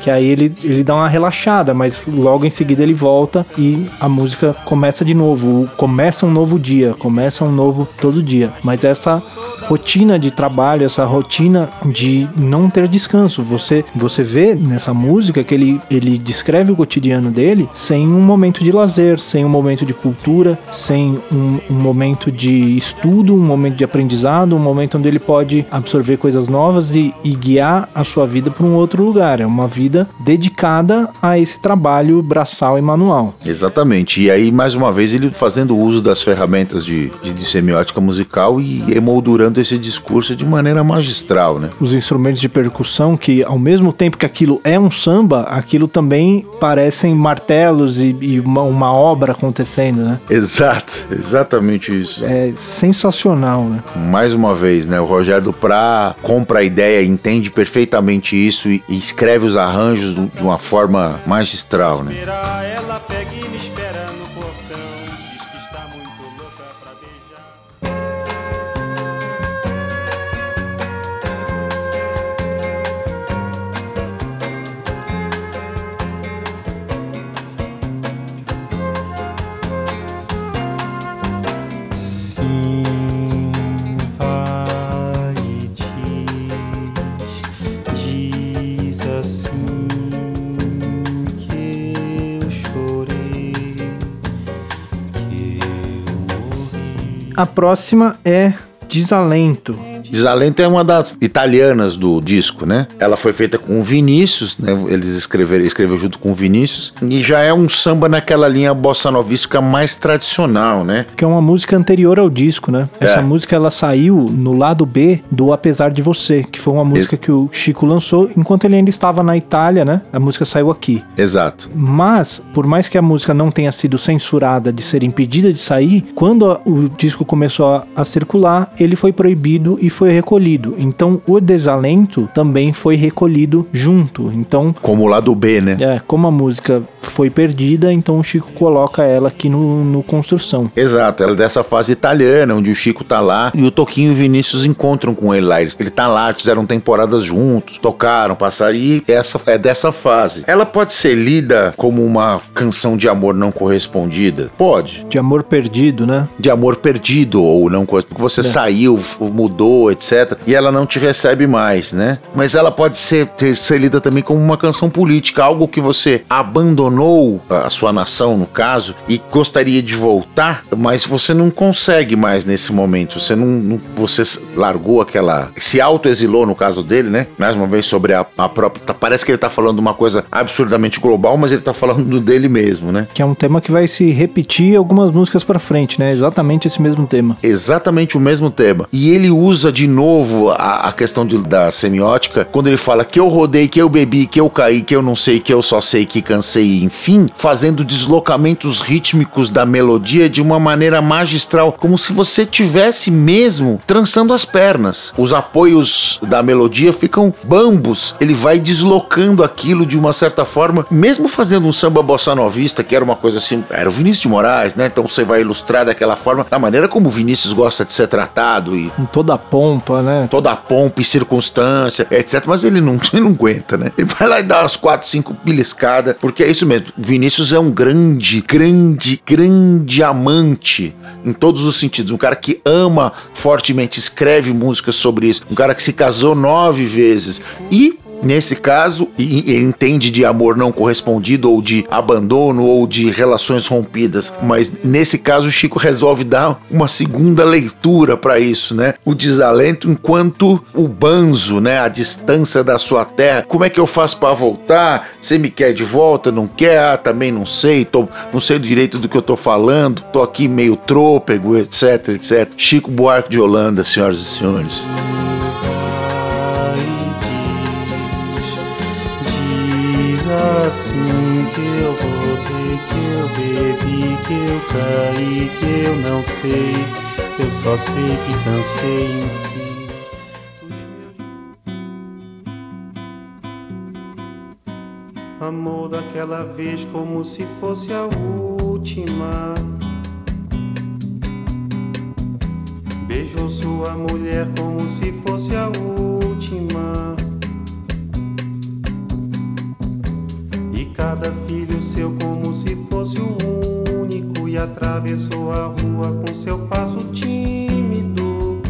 Que aí ele, ele dá uma relaxada, mas logo em seguida ele volta e a música começa de novo. Começa um novo dia, começa um novo todo dia. Mas essa rotina de trabalho, essa rotina de não ter descanso. Você, você vê nessa música que ele, ele descreve o cotidiano dele sem um momento de lazer, sem um momento de cultura, sem um, um momento de estudo, um momento de aprendizado, um momento onde ele pode absorver coisas novas e, e guiar a sua vida para um outro lugar. É uma vida dedicada a esse trabalho braçal e manual. Exatamente. E aí, mais uma vez, ele fazendo uso das ferramentas de, de, de semiótica musical e emoldurando esse discurso de maneira magistral, né? Os instrumentos de percussão que, ao mesmo tempo que aquilo é um samba, aquilo também parecem martelos e, e uma, uma, obra acontecendo, né? Exato, *laughs* exatamente isso. É sensacional, né? Mais uma vez, né? O Rogério Duprá compra a ideia, entende perfeitamente isso e, escreve os arranjos de uma forma magistral, né? A próxima é Desalento. Desalento é uma das italianas do disco, né? Ela foi feita com o Vinícius, né? Eles escreveram, escreveu junto com o Vinícius e já é um samba naquela linha bossa novística mais tradicional, né? Que é uma música anterior ao disco, né? Essa é. música ela saiu no lado B do Apesar de Você, que foi uma música que o Chico lançou enquanto ele ainda estava na Itália, né? A música saiu aqui. Exato. Mas, por mais que a música não tenha sido censurada de ser impedida de sair, quando o disco começou a, a circular, ele foi proibido e foi recolhido. Então o desalento também foi recolhido junto. Então como o lado B, né? É, como a música foi perdida, então o Chico coloca ela aqui no, no construção. Exato, ela é dessa fase italiana, onde o Chico tá lá e o Toquinho e o Vinícius encontram com ele lá. Ele tá lá, fizeram temporadas juntos, tocaram, passaram e essa é dessa fase. Ela pode ser lida como uma canção de amor não correspondida? Pode. De amor perdido, né? De amor perdido ou não porque você é. saiu, mudou etc. E ela não te recebe mais, né? Mas ela pode ser, ter, ser lida também como uma canção política, algo que você abandonou a sua nação, no caso, e gostaria de voltar, mas você não consegue mais nesse momento. Você não, não você largou aquela, se autoexilou no caso dele, né? Mais uma vez sobre a, a própria, tá, parece que ele tá falando uma coisa absurdamente global, mas ele tá falando *laughs* dele mesmo, né? Que é um tema que vai se repetir algumas músicas para frente, né? Exatamente esse mesmo tema. Exatamente o mesmo tema. E ele usa de novo a, a questão de, da semiótica quando ele fala que eu rodei, que eu bebi, que eu caí, que eu não sei, que eu só sei, que cansei, enfim, fazendo deslocamentos rítmicos da melodia de uma maneira magistral, como se você tivesse mesmo trançando as pernas. Os apoios da melodia ficam bambos, ele vai deslocando aquilo de uma certa forma, mesmo fazendo um samba bossa novista, que era uma coisa assim, era o Vinícius de Moraes, né? Então você vai ilustrar daquela forma, da maneira como o Vinícius gosta de ser tratado e com toda a pompa, né? Toda a pompa e circunstância, etc. Mas ele não, *laughs* ele não aguenta, né? Ele vai lá e dá umas quatro, cinco beliscadas, porque é isso mesmo. Vinícius é um grande, grande, grande amante em todos os sentidos. Um cara que ama fortemente, escreve músicas sobre isso. Um cara que se casou nove vezes e Nesse caso, ele entende de amor não correspondido, ou de abandono, ou de relações rompidas. Mas nesse caso, o Chico resolve dar uma segunda leitura para isso, né? O desalento enquanto o banzo, né? A distância da sua terra. Como é que eu faço para voltar? Você me quer de volta? Não quer? Ah, também não sei. Tô, não sei direito do que eu tô falando. Tô aqui meio trôpego, etc, etc. Chico Buarque de Holanda, senhoras e senhores. Assim que eu voltei, que eu bebi, que eu caí, que eu não sei, eu só sei que cansei, enfim. Amor daquela vez como se fosse a última. Beijou sua mulher como se fosse a última. Cada filho seu como se fosse o único e atravessou a rua com seu passo tímido.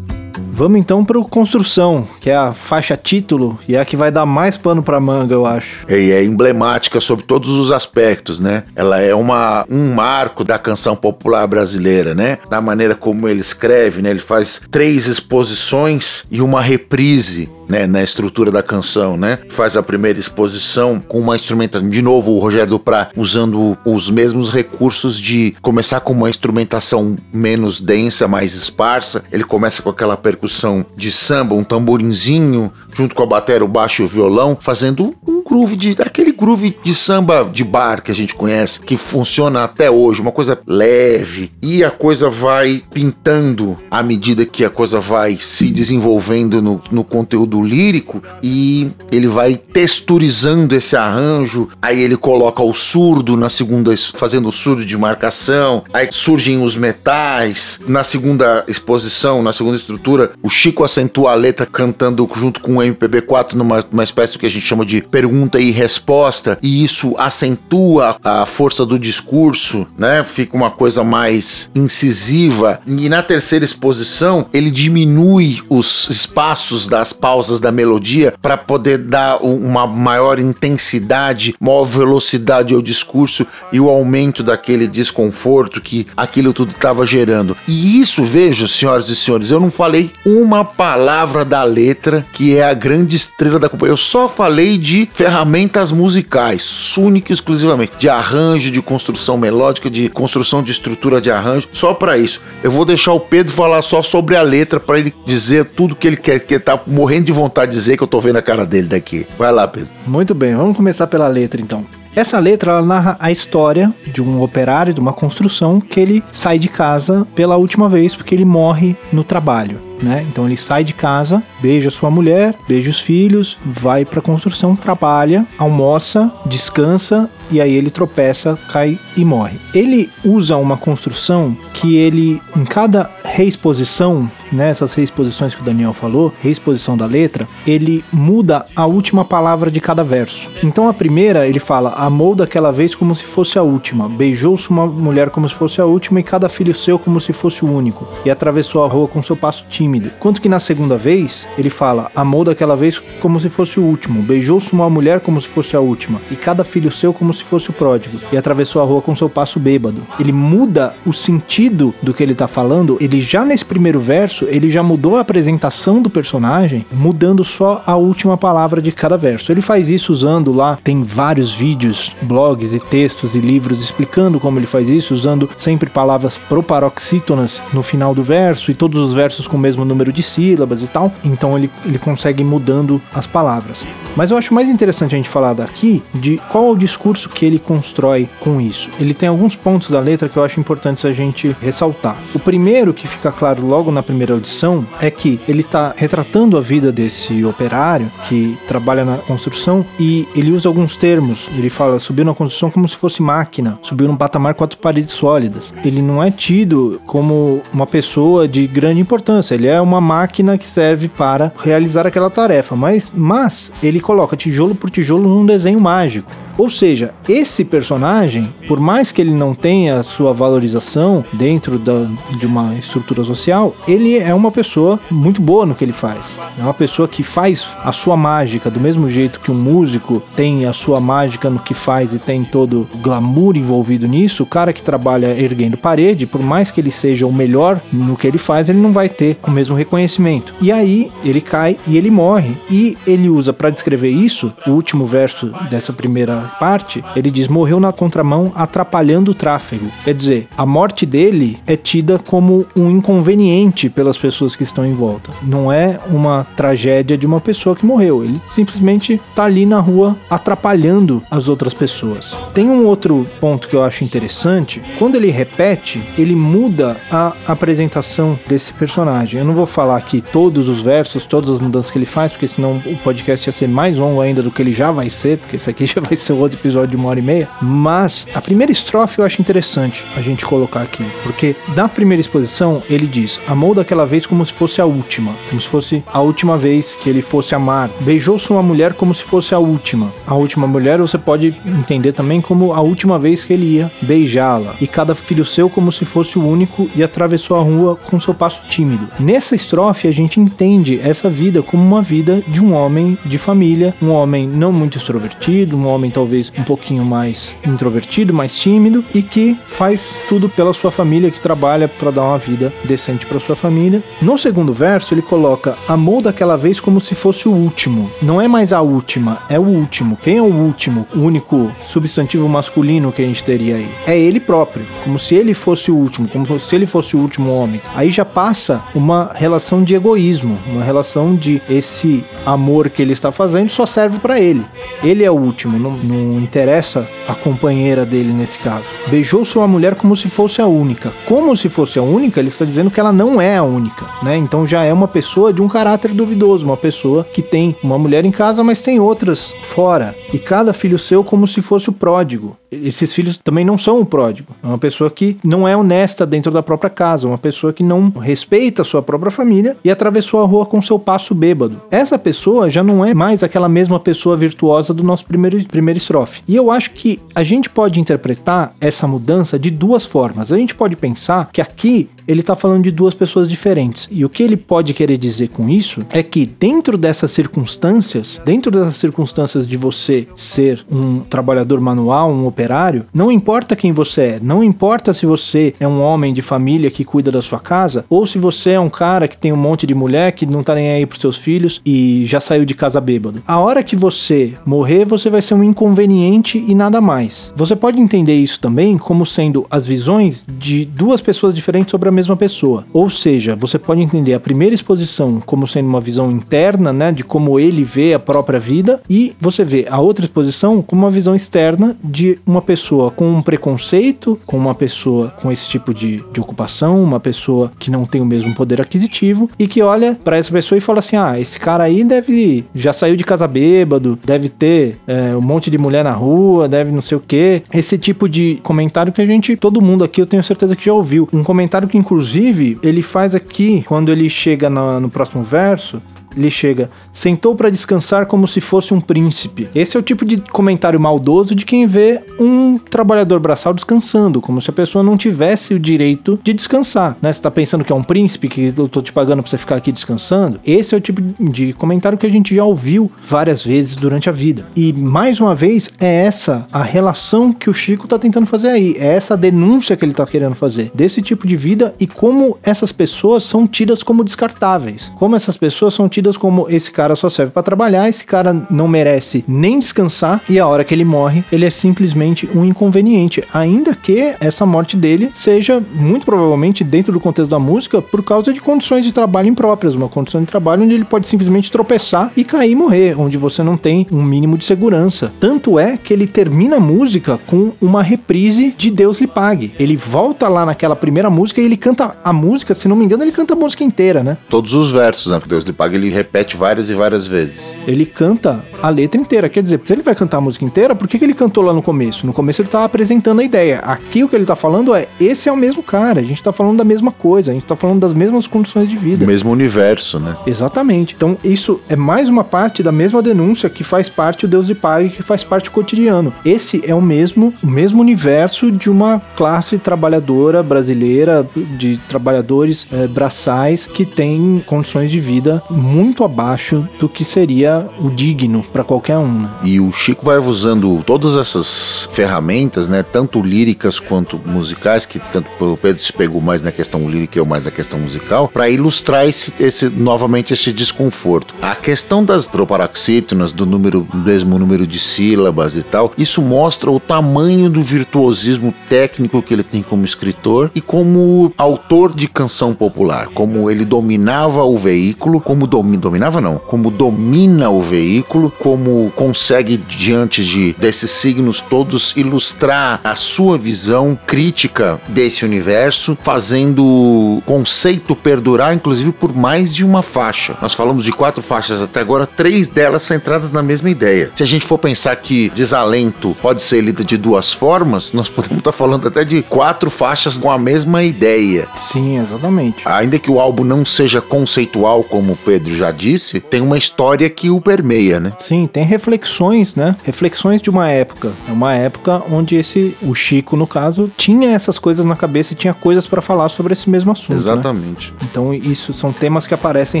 Vamos então para o Construção, que é a faixa título e é a que vai dar mais pano para manga, eu acho. E é emblemática sobre todos os aspectos, né? Ela é uma, um marco da canção popular brasileira, né? Da maneira como ele escreve, né? Ele faz três exposições e uma reprise né, na estrutura da canção, né? Faz a primeira exposição com uma instrumentação, de novo o Rogério Duprá usando os mesmos recursos de começar com uma instrumentação menos densa, mais esparsa. Ele começa com aquela percussão de samba, um tamborinzinho, junto com a bateria, o baixo e o violão, fazendo um groove de aquele groove de samba de bar que a gente conhece, que funciona até hoje, uma coisa leve. E a coisa vai pintando à medida que a coisa vai se desenvolvendo no, no conteúdo lírico e ele vai texturizando esse arranjo. Aí ele coloca o surdo na segunda, fazendo o surdo de marcação. Aí surgem os metais. Na segunda exposição, na segunda estrutura, o Chico acentua a letra cantando junto com o MPB4 numa uma espécie que a gente chama de pergunta e resposta. E isso acentua a força do discurso, né? Fica uma coisa mais incisiva. E na terceira exposição, ele diminui os espaços das pausas pausas da melodia para poder dar uma maior intensidade, maior velocidade ao discurso e o aumento daquele desconforto que aquilo tudo estava gerando. E isso, vejo, senhoras e senhores, eu não falei uma palavra da letra que é a grande estrela da companhia. Eu só falei de ferramentas musicais, única e exclusivamente, de arranjo, de construção melódica, de construção de estrutura de arranjo, só para isso. Eu vou deixar o Pedro falar só sobre a letra para ele dizer tudo que ele quer, que tá morrendo de de vontade de dizer que eu tô vendo a cara dele daqui. Vai lá, Pedro. Muito bem, vamos começar pela letra então. Essa letra ela narra a história de um operário de uma construção que ele sai de casa pela última vez porque ele morre no trabalho. Né? Então ele sai de casa, beija sua mulher, beija os filhos, vai para a construção, trabalha, almoça, descansa e aí ele tropeça, cai e morre. Ele usa uma construção que ele, em cada reexposição, nessas né, reexposições que o Daniel falou, reexposição da letra, ele muda a última palavra de cada verso. Então a primeira ele fala: amou daquela vez como se fosse a última, beijou-se uma mulher como se fosse a última e cada filho seu como se fosse o único, e atravessou a rua com seu passo tímido. Quanto que na segunda vez ele fala: amou daquela vez como se fosse o último, beijou-se uma mulher como se fosse a última, e cada filho seu como se fosse o pródigo, e atravessou a rua com seu passo bêbado. Ele muda o sentido do que ele está falando, ele já nesse primeiro verso, ele já mudou a apresentação do personagem, mudando só a última palavra de cada verso. Ele faz isso usando lá, tem vários vídeos, blogs e textos e livros explicando como ele faz isso, usando sempre palavras proparoxítonas no final do verso e todos os versos com o mesmo número de sílabas e tal. Então ele, ele consegue ir mudando as palavras. Mas eu acho mais interessante a gente falar daqui de qual é o discurso que ele constrói com isso. Ele tem alguns pontos da letra que eu acho importantes a gente ressaltar. O primeiro que fica claro logo na primeira audição é que ele está retratando a vida desse operário que trabalha na construção e ele usa alguns termos. Ele fala subiu na construção como se fosse máquina, subiu num patamar quatro paredes sólidas. Ele não é tido como uma pessoa de grande importância, ele é uma máquina que serve para realizar aquela tarefa, mas, mas ele coloca tijolo por tijolo num desenho mágico. Ou seja, esse personagem, por mais que ele não tenha sua valorização dentro da, de uma estrutura social, ele é uma pessoa muito boa no que ele faz. É uma pessoa que faz a sua mágica do mesmo jeito que um músico tem a sua mágica no que faz e tem todo o glamour envolvido nisso. O cara que trabalha erguendo parede, por mais que ele seja o melhor no que ele faz, ele não vai ter o mesmo reconhecimento. E aí ele cai e ele morre. E ele usa para descrever isso, o último verso dessa primeira parte, ele diz: morreu na contramão atrapalhando o tráfego. Quer dizer, a morte dele é tida como um inconveniente pelas pessoas que estão em volta. Não é uma tragédia de uma pessoa que morreu. Ele simplesmente tá ali na rua atrapalhando as outras pessoas. Tem um outro ponto que eu acho interessante. Quando ele repete, ele muda a apresentação desse personagem. Eu não vou falar aqui todos os versos, todas as mudanças que ele faz, porque senão o podcast ia ser mais longo ainda do que ele já vai ser, porque esse aqui *laughs* já vai ser outro episódio de uma hora e meia. Mas a primeira estrofe eu acho interessante a gente colocar aqui, porque da primeira exposição ele diz: Amou daquela vez como se fosse a última, como se fosse a última vez que ele fosse amar. Beijou sua mulher como se fosse a última. A última mulher você pode entender também como a última vez que ele ia beijá-la. E cada filho seu como se fosse o único e atravessou a rua com seu passo tímido. Nessa estrofe a gente entende essa vida como uma vida de um homem de família, um homem não muito extrovertido, um homem talvez um pouquinho mais introvertido, mais tímido e que faz tudo pela sua família, que trabalha para dar uma vida decente para sua família. No segundo verso, ele coloca amou daquela vez como se fosse o último. Não é mais a última, é o último. Quem é o último? O único substantivo masculino que a gente teria aí? É ele próprio, como se ele fosse o último, como se ele fosse o último homem. Aí já passa uma relação de egoísmo, uma relação de esse amor que ele está fazendo só serve para ele. Ele é o último, não, não interessa a companheira dele nesse caso. Beijou sua mulher como se fosse a única. Como se fosse a única, ele está dizendo que ela não é a única, né? Então já é uma pessoa de um caráter duvidoso, uma pessoa que tem uma mulher em casa, mas tem outras fora. E cada filho seu como se fosse o pródigo. Esses filhos também não são o pródigo. É uma pessoa que não é honesta dentro da própria casa, uma pessoa que não respeita a sua própria família e atravessou a rua com seu passo bêbado. Essa pessoa já não é mais aquela mesma pessoa virtuosa do nosso primeiro, primeiro estrofe. E eu acho que a gente pode interpretar essa mudança de duas formas. A gente pode pensar que aqui ele está falando de duas pessoas diferentes. E o que ele pode querer dizer com isso é que dentro dessas circunstâncias, dentro dessas circunstâncias de você ser um trabalhador manual, um operário, não importa quem você é, não importa se você é um homem de família que cuida da sua casa ou se você é um cara que tem um monte de mulher que não tá nem aí pros seus filhos e já saiu de casa bêbado. A hora que você morrer, você vai ser um inconveniente e nada mais. Você pode entender isso também como sendo as visões de duas pessoas diferentes sobre a a mesma pessoa. Ou seja, você pode entender a primeira exposição como sendo uma visão interna, né, de como ele vê a própria vida, e você vê a outra exposição como uma visão externa de uma pessoa com um preconceito, com uma pessoa com esse tipo de, de ocupação, uma pessoa que não tem o mesmo poder aquisitivo e que olha para essa pessoa e fala assim: ah, esse cara aí deve já saiu de casa bêbado, deve ter é, um monte de mulher na rua, deve não sei o que. Esse tipo de comentário que a gente, todo mundo aqui, eu tenho certeza que já ouviu. Um comentário que, inclusive, ele faz aqui quando ele chega no, no próximo verso lhe chega, sentou para descansar como se fosse um príncipe. Esse é o tipo de comentário maldoso de quem vê um trabalhador braçal descansando, como se a pessoa não tivesse o direito de descansar, né? Você tá pensando que é um príncipe que eu tô te pagando para você ficar aqui descansando? Esse é o tipo de comentário que a gente já ouviu várias vezes durante a vida. E mais uma vez é essa a relação que o Chico tá tentando fazer aí, é essa denúncia que ele tá querendo fazer desse tipo de vida e como essas pessoas são tidas como descartáveis, como essas pessoas são tidas tidas como esse cara só serve para trabalhar, esse cara não merece nem descansar e a hora que ele morre, ele é simplesmente um inconveniente, ainda que essa morte dele seja muito provavelmente dentro do contexto da música por causa de condições de trabalho impróprias, uma condição de trabalho onde ele pode simplesmente tropeçar e cair e morrer, onde você não tem um mínimo de segurança. Tanto é que ele termina a música com uma reprise de Deus lhe pague. Ele volta lá naquela primeira música e ele canta a música, se não me engano, ele canta a música inteira, né? Todos os versos, né? Deus lhe pague, ele repete várias e várias vezes. Ele canta a letra inteira. Quer dizer, se ele vai cantar a música inteira, por que, que ele cantou lá no começo? No começo ele tava apresentando a ideia. Aqui o que ele tá falando é: esse é o mesmo cara, a gente tá falando da mesma coisa, a gente tá falando das mesmas condições de vida. O mesmo universo, né? Exatamente. Então, isso é mais uma parte da mesma denúncia que faz parte o Deus e Pai, que faz parte do cotidiano. Esse é o mesmo, o mesmo universo de uma classe trabalhadora brasileira, de trabalhadores é, braçais que tem condições de vida muito muito abaixo do que seria o digno para qualquer um. Né? E o Chico vai usando todas essas ferramentas, né, tanto líricas quanto musicais, que tanto o Pedro se pegou mais na questão lírica e eu mais na questão musical, para ilustrar esse, esse, novamente esse desconforto. A questão das proparoxítonas, do número, mesmo número de sílabas e tal, isso mostra o tamanho do virtuosismo técnico que ele tem como escritor e como autor de canção popular, como ele dominava o veículo, como domina dominava não, como domina o veículo, como consegue diante de desses signos todos ilustrar a sua visão crítica desse universo, fazendo o conceito perdurar inclusive por mais de uma faixa. Nós falamos de quatro faixas até agora, três delas centradas na mesma ideia. Se a gente for pensar que desalento pode ser lida de duas formas, nós podemos estar falando até de quatro faixas com a mesma ideia. Sim, exatamente. Ainda que o álbum não seja conceitual como o Pedro já já disse, tem uma história que o permeia, né? Sim, tem reflexões, né? Reflexões de uma época. É uma época onde esse, o Chico, no caso, tinha essas coisas na cabeça e tinha coisas para falar sobre esse mesmo assunto. Né? Exatamente. Né? Então, isso são temas que aparecem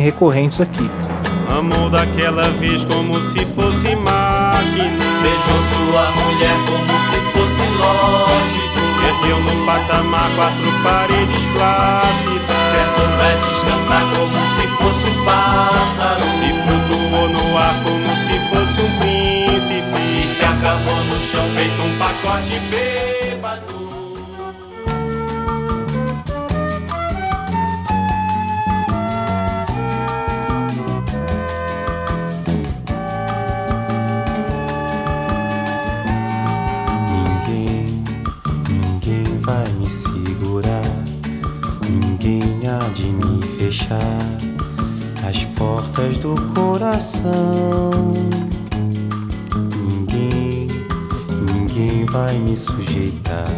recorrentes aqui. Amou daquela vez como se fosse máquina. Beijou sua mulher como se fosse lógico. Perdeu no patamar quatro paredes flácidas. Certo pra descansar como se fosse um pássaro. E flutuou no ar como se fosse um príncipe. E se acabou no chão feito um pacote bêbado. Fechar as portas do coração. Ninguém, ninguém vai me sujeitar.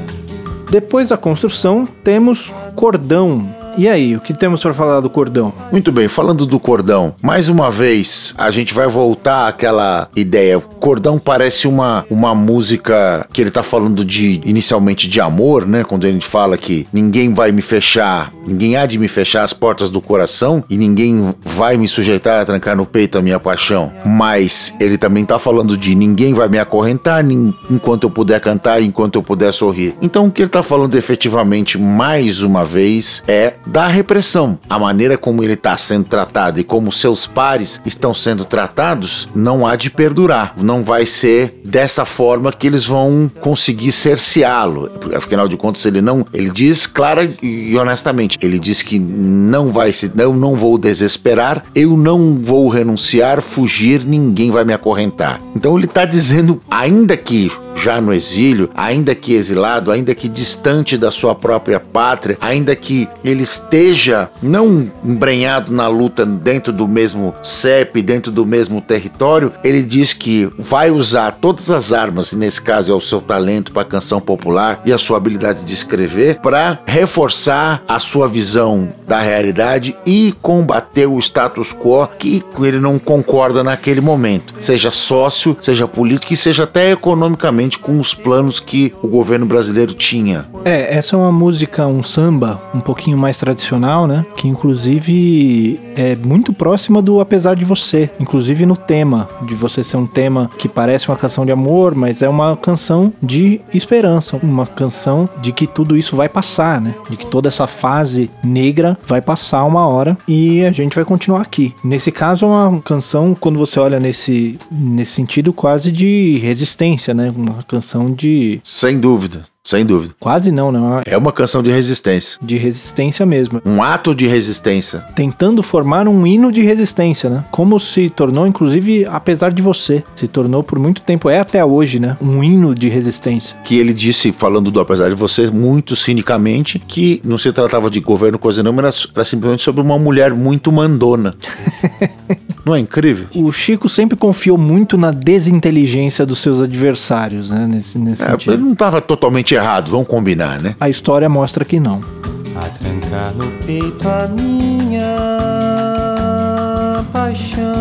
Depois da construção, temos cordão, e aí, o que temos para falar do cordão? Muito bem, falando do cordão, mais uma vez a gente vai voltar àquela ideia. O cordão parece uma, uma música que ele tá falando de inicialmente de amor, né? Quando ele fala que ninguém vai me fechar, ninguém há de me fechar as portas do coração e ninguém vai me sujeitar a trancar no peito a minha paixão. Mas ele também tá falando de ninguém vai me acorrentar enquanto eu puder cantar, enquanto eu puder sorrir. Então o que ele tá falando efetivamente mais uma vez é da repressão. A maneira como ele está sendo tratado e como seus pares estão sendo tratados não há de perdurar. Não vai ser dessa forma que eles vão conseguir cerceá-lo. Afinal de contas, ele não, ele diz clara e honestamente, ele diz que não vai se, eu não vou desesperar, eu não vou renunciar, fugir, ninguém vai me acorrentar. Então ele está dizendo, ainda que já no exílio, ainda que exilado, ainda que distante da sua própria pátria, ainda que ele esteja não embrenhado na luta dentro do mesmo CEP, dentro do mesmo território, ele diz que vai usar todas as armas, e nesse caso é o seu talento para a canção popular e a sua habilidade de escrever, para reforçar a sua visão da realidade e combater o status quo que ele não concorda naquele momento, seja sócio, seja político e seja até economicamente com os planos que o governo brasileiro tinha. É, essa é uma música, um samba um pouquinho mais tradicional, né? Que inclusive é muito próxima do Apesar de Você, inclusive no tema, de você ser um tema que parece uma canção de amor, mas é uma canção de esperança, uma canção de que tudo isso vai passar, né? De que toda essa fase negra vai passar uma hora e a gente vai continuar aqui. Nesse caso, é uma canção, quando você olha nesse, nesse sentido, quase de resistência, né? Uma canção de. Sem dúvida. Sem dúvida. Quase não, não. É uma canção de resistência. De resistência mesmo. Um ato de resistência. Tentando formar um hino de resistência, né? Como se tornou, inclusive, apesar de você. Se tornou por muito tempo, é até hoje, né? Um hino de resistência. Que ele disse, falando do apesar de você, muito cinicamente, que não se tratava de governo, coisa não, era, era simplesmente sobre uma mulher muito mandona. *laughs* não é incrível? O Chico sempre confiou muito na desinteligência dos seus adversários, né? Nesse, nesse é, sentido. Ele não estava totalmente errado, vamos combinar, né? A história mostra que não. A trancar no peito a minha paixão.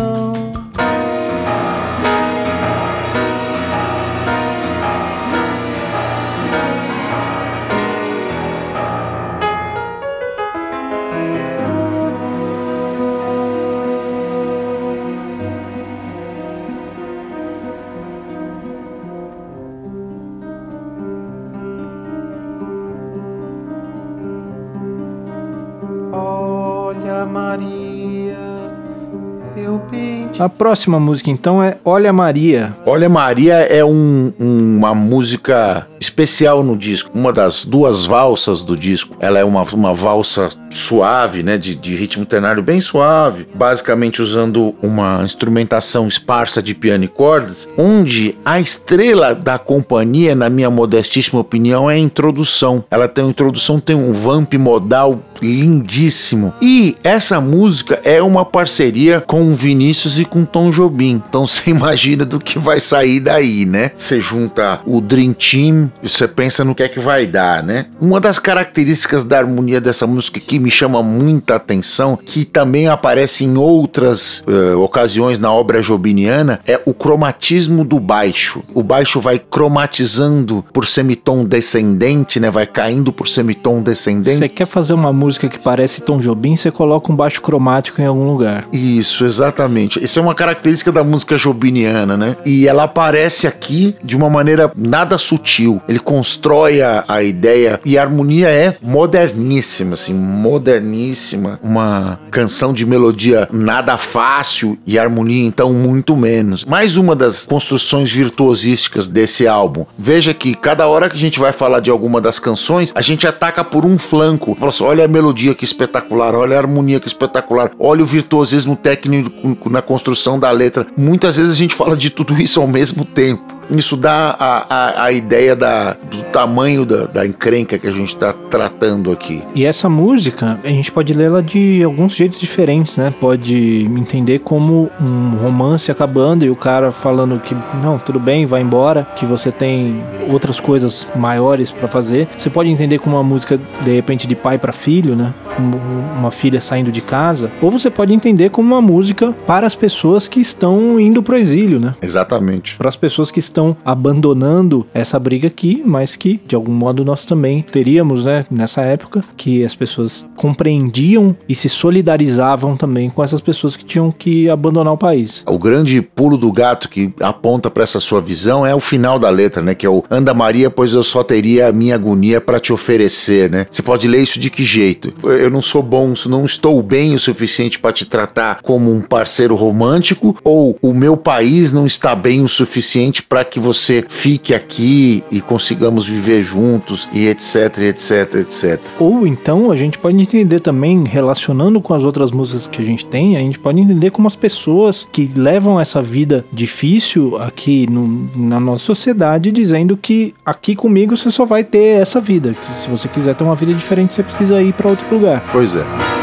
A próxima música então é Olha Maria. Olha Maria é um, uma música especial no disco, uma das duas valsas do disco. Ela é uma, uma valsa suave, né, de, de ritmo ternário bem suave, basicamente usando uma instrumentação esparsa de piano e cordas, onde a estrela da companhia, na minha modestíssima opinião, é a introdução. Ela tem uma introdução, tem um vamp modal lindíssimo. E essa música é uma parceria com o Vinícius e com Tom Jobim. Então *laughs* você imagina do que vai sair daí, né? Você junta o Dream Team e você pensa no que é que vai dar, né? Uma das características da harmonia dessa música que me chama muita atenção, que também aparece em outras uh, ocasiões na obra jobiniana, é o cromatismo do baixo. O baixo vai cromatizando por semitom descendente, né? Vai caindo por semitom descendente. Você quer fazer uma música que parece Tom Jobim, você coloca um baixo cromático em algum lugar. Isso, exatamente. Isso é uma característica da música jobiniana, né? E ela aparece aqui de uma maneira nada sutil. Ele constrói a, a ideia e a harmonia é moderníssima, assim, moderníssima, uma canção de melodia nada fácil e harmonia então muito menos. Mais uma das construções virtuosísticas desse álbum. Veja que cada hora que a gente vai falar de alguma das canções, a gente ataca por um flanco. Fala assim, olha a melodia que espetacular, olha a harmonia que espetacular, olha o virtuosismo técnico na construção da letra. Muitas vezes a gente fala de tudo isso ao mesmo tempo. Isso dá a, a, a ideia da, do tamanho da, da encrenca que a gente está tratando aqui. E essa música, a gente pode lê-la de alguns jeitos diferentes, né? Pode entender como um romance acabando e o cara falando que não, tudo bem, vai embora, que você tem outras coisas maiores para fazer. Você pode entender como uma música de repente de pai para filho, né? Como uma filha saindo de casa, ou você pode entender como uma música para as pessoas que estão indo pro exílio, né? Exatamente. Para as pessoas que estão abandonando essa briga aqui, mas que de algum modo nós também teríamos, né, nessa época, que as pessoas compreendiam e se solidarizavam também com essas pessoas que tinham que abandonar o país. O grande pulo do gato que aponta para essa sua visão é o final da letra, né, que é o anda Maria, pois eu só teria a minha agonia para te oferecer, né? Você pode ler isso de que jeito? Eu não sou bom, não estou bem o suficiente para te tratar como um parceiro romântico ou o meu país não está bem o suficiente para que você fique aqui e consigamos viver juntos e etc, etc, etc. Ou então a gente pode entender também, relacionando com as outras músicas que a gente tem, a gente pode entender como as pessoas que levam essa vida difícil aqui no, na nossa sociedade, dizendo que aqui comigo você só vai ter essa vida, que se você quiser ter uma vida diferente, você precisa ir para outro lugar. Pois é.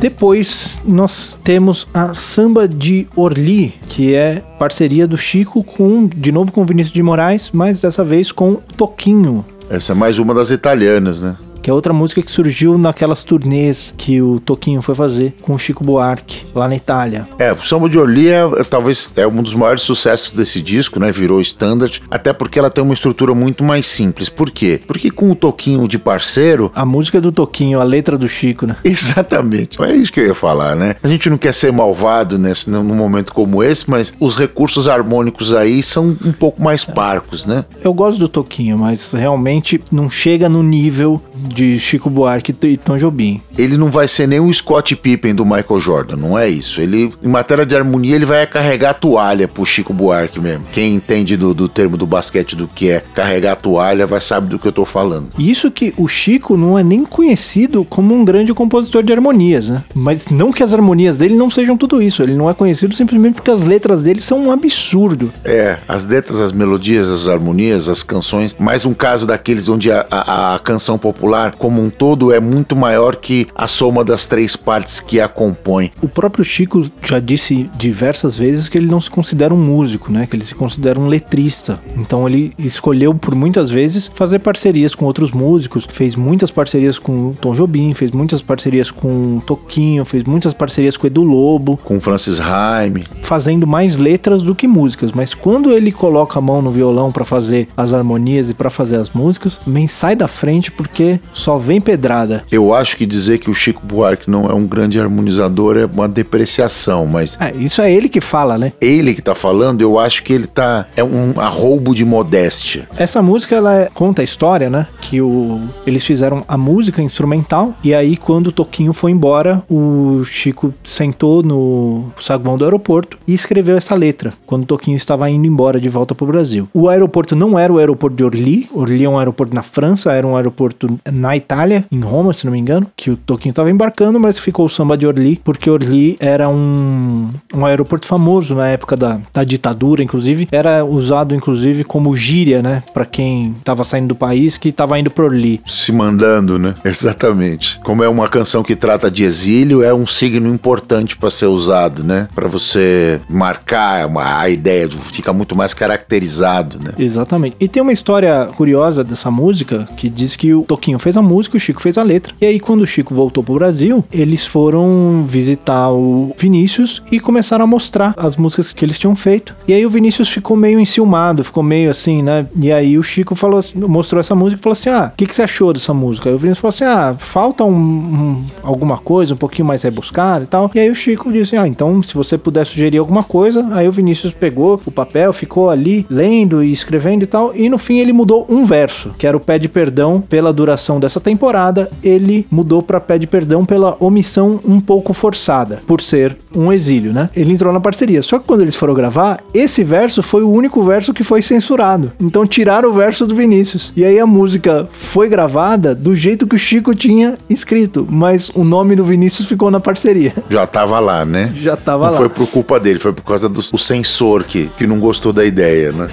Depois nós temos a Samba de Orly, que é parceria do Chico com, de novo com Vinícius de Moraes, mas dessa vez com Toquinho. Essa é mais uma das italianas, né? Que é outra música que surgiu naquelas turnês que o Toquinho foi fazer com o Chico Buarque, lá na Itália. É, o Samba de Orly é, é, talvez é um dos maiores sucessos desse disco, né? Virou standard, até porque ela tem uma estrutura muito mais simples. Por quê? Porque com o Toquinho de parceiro... A música do Toquinho, a letra do Chico, né? *laughs* Exatamente, é isso que eu ia falar, né? A gente não quer ser malvado nesse, num momento como esse, mas os recursos harmônicos aí são um pouco mais parcos, né? Eu gosto do Toquinho, mas realmente não chega no nível de Chico Buarque e Tom Jobim. Ele não vai ser nem o Scott Pippen do Michael Jordan, não é isso. Ele, em matéria de harmonia, ele vai carregar a toalha pro Chico Buarque mesmo. Quem entende do, do termo do basquete do que é carregar a toalha vai saber do que eu tô falando. Isso que o Chico não é nem conhecido como um grande compositor de harmonias, né? Mas não que as harmonias dele não sejam tudo isso. Ele não é conhecido simplesmente porque as letras dele são um absurdo. É, as letras, as melodias, as harmonias, as canções, mais um caso daqueles onde a, a, a canção popular como um todo é muito maior que a soma das três partes que a compõem. O próprio Chico já disse diversas vezes que ele não se considera um músico, né? Que ele se considera um letrista. Então ele escolheu por muitas vezes fazer parcerias com outros músicos, fez muitas parcerias com o Tom Jobim, fez muitas parcerias com o Toquinho, fez muitas parcerias com o Edu Lobo, com Francis Haime, fazendo mais letras do que músicas, mas quando ele coloca a mão no violão para fazer as harmonias e para fazer as músicas, também sai da frente porque só vem pedrada. Eu acho que dizer que o Chico Buarque não é um grande harmonizador é uma depreciação, mas. É, isso é ele que fala, né? Ele que tá falando, eu acho que ele tá. É um arroubo de modéstia. Essa música, ela é, conta a história, né? Que o, eles fizeram a música instrumental e aí, quando o Toquinho foi embora, o Chico sentou no saguão do aeroporto e escreveu essa letra, quando o Toquinho estava indo embora de volta pro Brasil. O aeroporto não era o aeroporto de Orly, Orly é um aeroporto na França, era um aeroporto na Itália, em Roma, se não me engano, que o Toquinho estava embarcando, mas ficou o samba de Orly, porque Orly era um, um aeroporto famoso na época da, da ditadura, inclusive. Era usado, inclusive, como gíria, né? Para quem estava saindo do país, que estava indo para Orly. Se mandando, né? *laughs* Exatamente. Como é uma canção que trata de exílio, é um signo importante para ser usado, né? Para você marcar uma, a ideia, fica muito mais caracterizado, né? Exatamente. E tem uma história curiosa dessa música que diz que o Toquinho fez a música, o Chico fez a letra. E aí, quando o Chico voltou pro Brasil, eles foram visitar o Vinícius e começaram a mostrar as músicas que eles tinham feito. E aí o Vinícius ficou meio enciumado, ficou meio assim, né? E aí o Chico falou assim, mostrou essa música e falou assim: Ah, o que, que você achou dessa música? Aí o Vinícius falou assim: Ah, falta um, um, alguma coisa, um pouquinho mais rebuscada e tal. E aí o Chico disse: Ah, então se você puder sugerir alguma coisa. Aí o Vinícius pegou o papel, ficou ali lendo e escrevendo e tal. E no fim ele mudou um verso, que era o pé de perdão pela duração dessa temporada, ele mudou para Pede Perdão pela omissão um pouco forçada, por ser um exílio, né? Ele entrou na parceria. Só que quando eles foram gravar, esse verso foi o único verso que foi censurado. Então tiraram o verso do Vinícius. E aí a música foi gravada do jeito que o Chico tinha escrito, mas o nome do Vinícius ficou na parceria. *laughs* Já tava lá, né? Já tava não lá. foi por culpa dele, foi por causa do, censor que, que não gostou da ideia, né?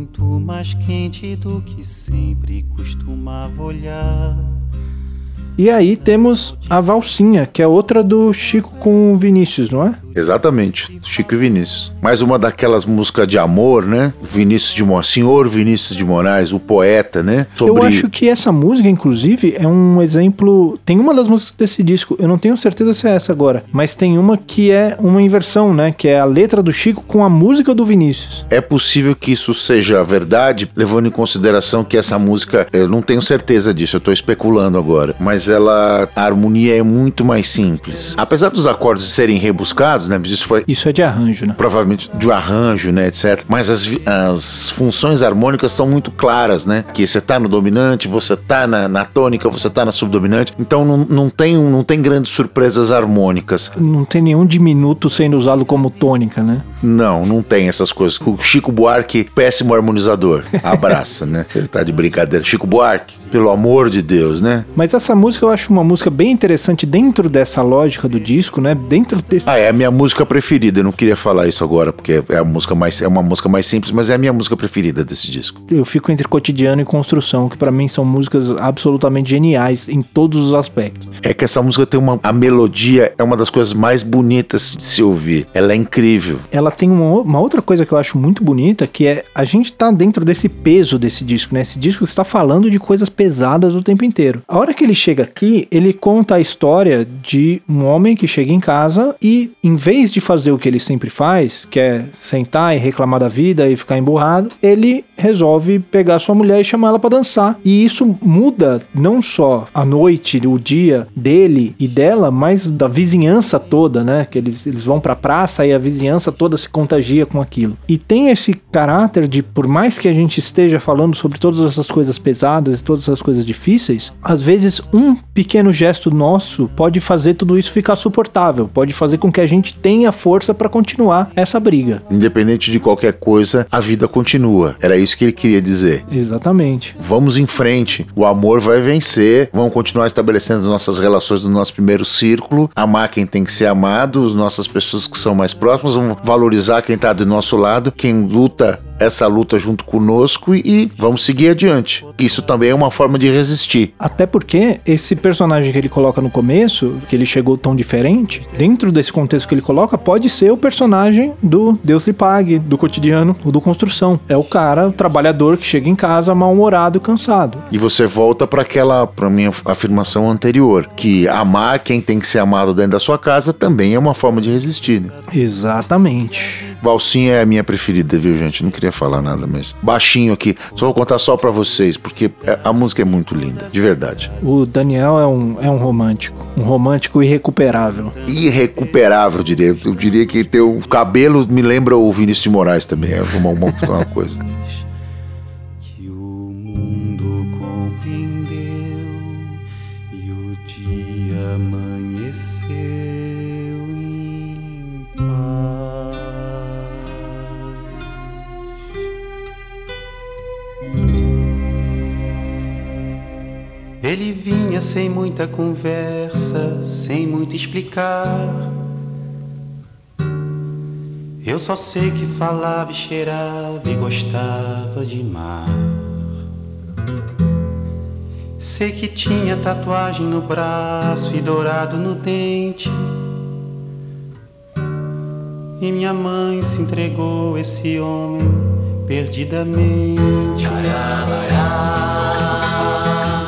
Muito mais quente do que sempre costumava olhar. E aí temos a Valsinha, que é outra do Chico com o Vinícius, não é? Exatamente, Chico e Vinícius. Mais uma daquelas músicas de amor, né? Vinícius de Moraes, Senhor Vinícius de Moraes, o poeta, né? Eu acho que essa música, inclusive, é um exemplo. Tem uma das músicas desse disco, eu não tenho certeza se é essa agora, mas tem uma que é uma inversão, né? Que é a letra do Chico com a música do Vinícius. É possível que isso seja verdade, levando em consideração que essa música, eu não tenho certeza disso, eu tô especulando agora, mas ela, a harmonia é muito mais simples. Apesar dos acordes serem rebuscados, né? Mas isso foi Isso é de arranjo, né? provavelmente de arranjo, né, etc. Mas as, as funções harmônicas são muito claras, né? Que você tá no dominante, você tá na, na tônica, você tá na subdominante. Então não, não, tem, não tem grandes surpresas harmônicas. Não tem nenhum diminuto sendo usado como tônica, né? Não, não tem essas coisas. O Chico Buarque, péssimo harmonizador. Abraça, né? *laughs* Ele tá de brincadeira. Chico Buarque, pelo amor de Deus, né? Mas essa música eu acho uma música bem interessante dentro dessa lógica do disco, né? Dentro desse. Ah, é a minha música preferida. Eu não queria falar isso agora, porque é a música mais, é uma música mais simples, mas é a minha música preferida desse disco. Eu fico entre cotidiano e construção, que pra mim são músicas absolutamente geniais em todos os aspectos. É que essa música tem uma. A melodia é uma das coisas mais bonitas de se ouvir. Ela é incrível. Ela tem uma, uma outra coisa que eu acho muito bonita, que é a gente tá dentro desse peso desse disco, né? Esse disco está falando de coisas pesadas o tempo inteiro. A hora que ele chega aqui, ele conta a história de um homem que chega em casa e, em vez de fazer o que ele sempre faz, que é sentar e reclamar da vida e ficar emburrado, ele resolve pegar sua mulher e chamar ela pra dançar. E isso muda não só a noite, o dia dele e dela, mas da vizinhança toda, né? Que eles, eles vão pra praça e a vizinhança toda se contagia com aquilo. E tem esse caráter de, por mais que a gente esteja falando sobre todas essas coisas pesadas, todas essas coisas difíceis, às vezes um pequeno gesto nosso pode fazer tudo isso ficar suportável, pode fazer com que a gente tenha força pra continuar essa briga. Independente de qualquer coisa, a vida continua. Era isso que ele queria dizer. Exatamente. Vamos em frente. O amor vai vencer. Vamos continuar estabelecendo as nossas relações no nosso primeiro círculo. Amar quem tem que ser amado, as nossas pessoas que são mais próximas. Vamos valorizar quem está do nosso lado, quem luta essa luta junto conosco e vamos seguir adiante. Isso também é uma forma de resistir. Até porque esse personagem que ele coloca no começo, que ele chegou tão diferente, dentro desse contexto que ele coloca, pode ser o personagem do Deus lhe pague, do cotidiano, o do construção. É o cara, o trabalhador que chega em casa mal-humorado e cansado. E você volta para aquela, para minha afirmação anterior, que amar quem tem que ser amado dentro da sua casa também é uma forma de resistir. Né? Exatamente. Valsinha é a minha preferida, viu, gente? Não queria falar nada, mas baixinho aqui. Só vou contar só pra vocês, porque é- a música é muito linda, de verdade. O Daniel é um, é um romântico. Um romântico irrecuperável. Irrecuperável, eu diria. Eu diria que teu cabelo me lembra o Vinícius de Moraes também. É uma, uma, uma coisa. *laughs* Ele vinha sem muita conversa, sem muito explicar. Eu só sei que falava e cheirava e gostava de mar. Sei que tinha tatuagem no braço e dourado no dente. E minha mãe se entregou a esse homem perdidamente.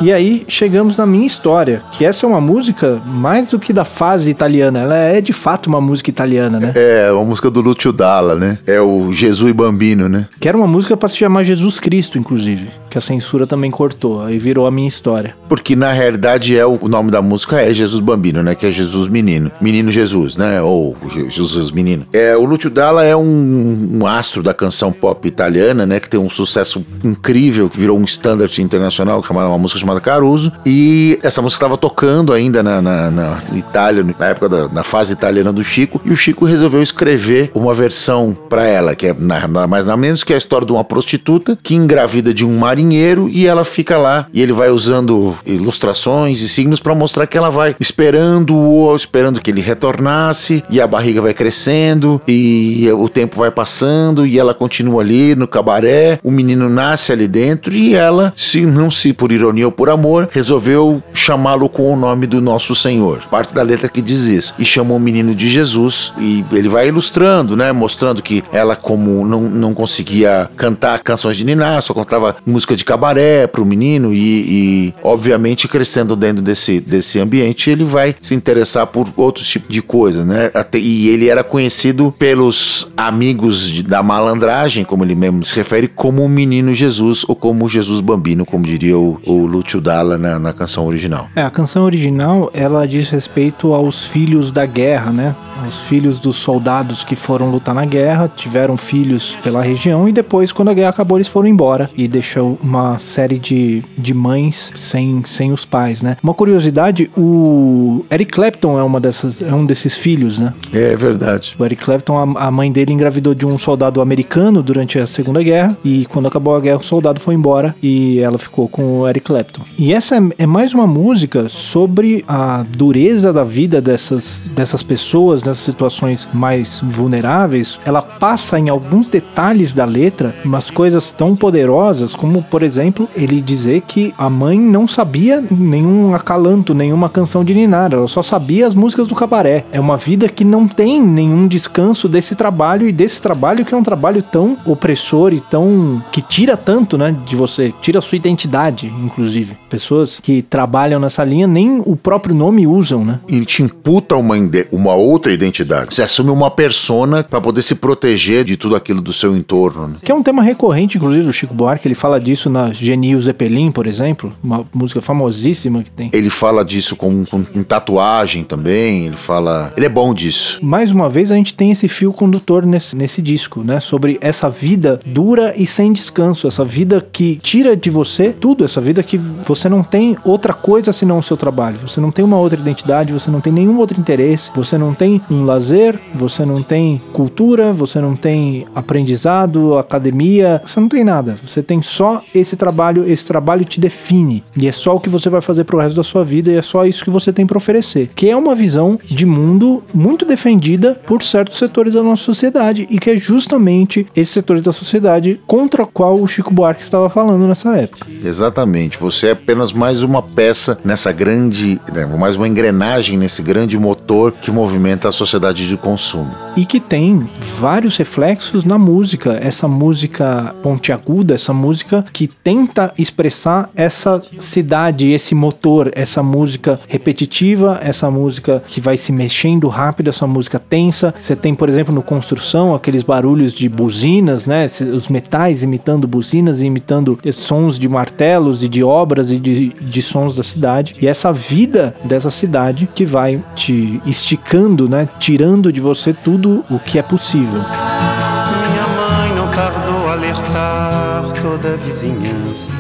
E aí chegamos na minha história, que essa é uma música mais do que da fase italiana, ela é de fato uma música italiana, né? É, uma música do Lúcio Dalla, né? É o Jesus Bambino, né? Que era uma música para se chamar Jesus Cristo, inclusive, que a censura também cortou, aí virou a minha história. Porque na realidade é o, o nome da música é Jesus Bambino, né? Que é Jesus Menino, Menino Jesus, né? Ou Je- Jesus Menino. É, o Lúcio Dalla é um, um astro da canção pop italiana, né? Que tem um sucesso incrível, que virou um standard internacional, chamada uma música chamada Caruso. E essa música estava tocando ainda na, na- na Itália, na época da na fase italiana do Chico, e o Chico resolveu escrever uma versão para ela, que é na- nada mais nada menos que a história de uma prostituta que engravida de um marinheiro e ela fica lá e ele vai usando ilustrações e signos para mostrar que ela vai esperando-o, esperando que ele retornasse e a barriga vai crescendo e o tempo vai passando e ela continua ali no cabaré, o menino nasce ali dentro e ela, se não se por ironia ou por amor, resolveu chamá-lo com o nome do nosso Senhor. Parte da letra que diz isso. E chamou o menino de Jesus e ele vai ilustrando, né, mostrando que ela como não, não conseguia cantar canções de niná, só cantava música de cabaré pro menino e, e, obviamente crescendo dentro desse, desse ambiente ele vai se interessar por outros tipos de coisa, né? Até- e ele era conhecido pelos amigos de- da malandragem, como ele mesmo se refere, como o menino Jesus ou como Jesus Bambino, como diria o, o Lúcio Dalla na, na canção original. É, a canção original, ela diz respeito aos filhos da guerra, né? Aos filhos dos soldados que foram lutar na guerra, tiveram filhos pela região e depois, quando a guerra acabou, eles foram embora e deixou uma série de, de mães sem, sem os pais, né? Uma curiosidade, o Eric Clapton é uma dessas, é um desses filhos, né? É verdade. O Eric Clapton, a, a mãe dele engravidou de um soldado americano durante a Segunda Guerra e quando acabou a guerra o soldado foi embora e ela ficou com o Eric Clapton. E essa é, é mais uma música sobre a dureza da vida dessas, dessas pessoas, nessas situações mais vulneráveis. Ela passa em alguns detalhes da letra umas coisas tão poderosas como, por exemplo, ele dizer que a mãe não sabia nenhum acalanto, nenhuma canção de Ninar, ela só sabia as músicas do cabaré. É uma vida que não tem nenhum descanso desse trabalho e desse trabalho que é um trabalho tão opressor e tão que tira tanto, né, de você, tira a sua identidade, inclusive. Pessoas que trabalham nessa linha nem o próprio nome usam, né? Ele te imputa uma, uma outra identidade. Você assume uma persona para poder se proteger de tudo aquilo do seu entorno. né? Que é um tema recorrente, inclusive, do Chico Buarque. Ele fala disso na Genio Zeppelin, por exemplo, uma música famosíssima que tem. Ele fala disso com, com, com tatuagem também. Ele fala. Ele é bom disso. Mais uma vez a gente tem esse fio condutor nesse, nesse disco, né? Sobre essa vida dura e sem descanso, essa vida que tira de você tudo, essa vida que você não tem outra coisa senão o seu trabalho, você não tem uma outra identidade, você não tem nenhum outro interesse, você não tem um lazer, você não tem cultura, você não tem aprendizado, academia, você não tem nada, você tem só esse trabalho, esse trabalho te define. E é só o que você vai fazer pro resto da sua vida e é só isso que você tem para oferecer, que é uma visão de mundo muito defendida por certos setores da nossa sociedade e que é justamente esses setores da sociedade contra o qual o Chico Buarque estava falando nessa época. Exatamente. Você é apenas mais uma peça nessa grande. né, mais uma engrenagem nesse grande motor que movimenta a sociedade de consumo. e que tem vários reflexos na música, essa música pontiaguda, essa música que tenta expressar essa cidade, esse motor, essa música repetitiva, essa música que vai se mexendo rápido, essa música tensa. Você tem, por exemplo, no construção aqueles barulhos de buzinas, né? Os metais imitando buzinas e imitando sons de martelos e de obras e de, de sons da cidade. E essa vida dessa cidade que vai te esticando, né? Tirando de você tudo o que é possível. Minha mãe não tardou alertar toda a vizinhança.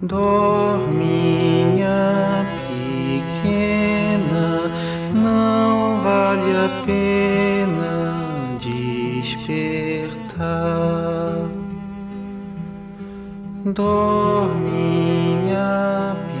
Dorminha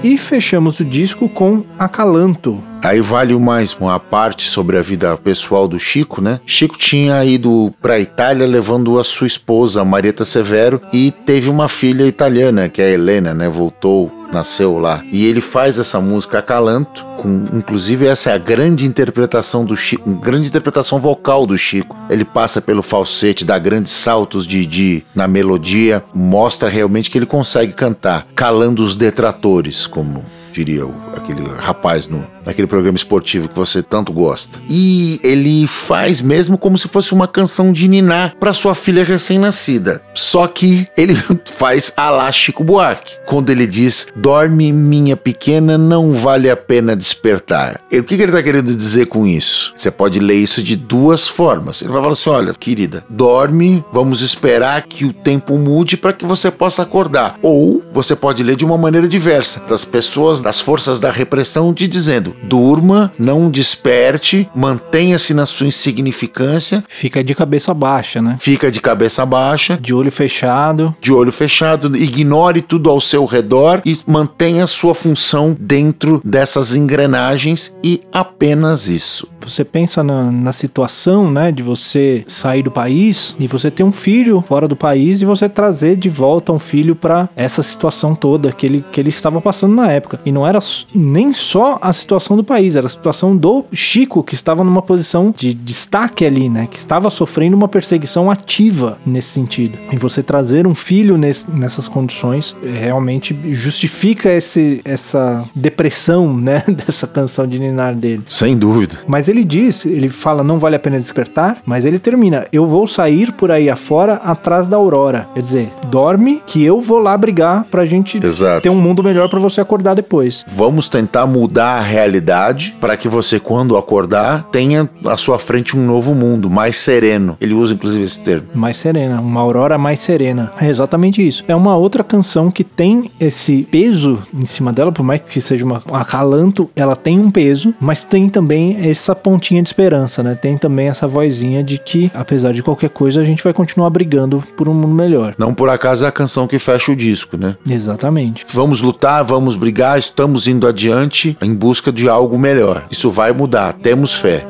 E fechamos o disco com Acalanto, Aí vale mais uma parte sobre a vida pessoal do Chico, né? Chico tinha ido para a Itália levando a sua esposa, Marieta Severo, e teve uma filha italiana, que é a Helena, né? Voltou nasceu lá. E ele faz essa música Acalanto, com inclusive essa é a grande interpretação do Chico, grande interpretação vocal do Chico. Ele passa pelo falsete, dá grandes saltos de, de na melodia, mostra realmente que ele consegue cantar, calando os detratores, como diria aquele rapaz no, naquele programa esportivo que você tanto gosta. E ele faz mesmo como se fosse uma canção de Niná para sua filha recém-nascida. Só que ele *laughs* faz a lá Chico Buarque, quando ele diz: Dorme, minha pequena, não vale a pena despertar. E o que, que ele está querendo dizer com isso? Você pode ler isso de duas formas. Ele vai falar assim: Olha, querida, dorme, vamos esperar que o tempo mude para que você possa acordar. Ou você pode ler de uma maneira diversa, das pessoas, das forças da repressão, te dizendo: durma, não desperte, mantenha-se na sua insignificância. Fica de cabeça baixa, né? Fica de cabeça baixa. De olho fechado. De olho fechado, ignore tudo ao seu redor e mantenha sua função dentro dessas engrenagens e apenas isso. Você pensa na, na situação, né, de você sair do país e você ter um filho fora do país e você trazer de volta um filho para essa situação toda que ele, que ele estava passando na época. E não era nem só a situação do país, era a situação do Chico, que estava numa posição de destaque ali, né? Que estava sofrendo uma perseguição ativa nesse sentido. E você trazer um filho nesse, nessas condições realmente justifica esse, essa depressão, *laughs* né? Dessa canção de Ninar dele. Sem dúvida. Mas ele diz, ele fala, não vale a pena despertar, mas ele termina, eu vou sair por aí afora atrás da aurora. Quer dizer, dorme que eu vou lá brigar pra gente Exato. ter um mundo melhor para você acordar depois. Vamos tentar mudar a realidade para que você, quando acordar, tenha à sua frente um novo mundo, mais sereno. Ele usa inclusive esse termo. Mais serena, uma aurora mais serena. É exatamente isso. É uma outra canção que tem esse peso em cima dela, por mais que seja uma um acalanto, ela tem um peso, mas tem também essa pontinha de esperança, né? Tem também essa vozinha de que, apesar de qualquer coisa, a gente vai continuar brigando por um mundo melhor. Não por acaso é a canção que fecha o disco, né? Exatamente. Vamos lutar, vamos brigar, estamos indo adiante em busca de algo melhor. Isso vai mudar, temos fé.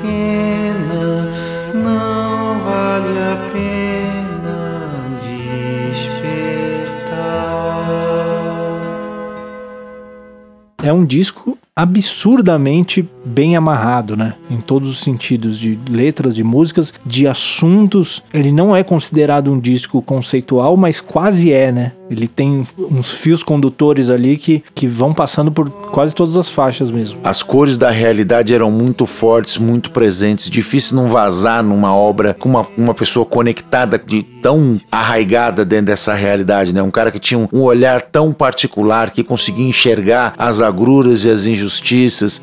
Pequena, não vale a pena despertar. É um disco absurdamente bem amarrado, né? Em todos os sentidos, de letras, de músicas, de assuntos. Ele não é considerado um disco conceitual, mas quase é, né? Ele tem uns fios condutores ali que, que vão passando por quase todas as faixas mesmo. As cores da realidade eram muito fortes, muito presentes. Difícil não vazar numa obra com uma, uma pessoa conectada, de tão arraigada dentro dessa realidade, né? Um cara que tinha um, um olhar tão particular que conseguia enxergar as agruras e as injustiças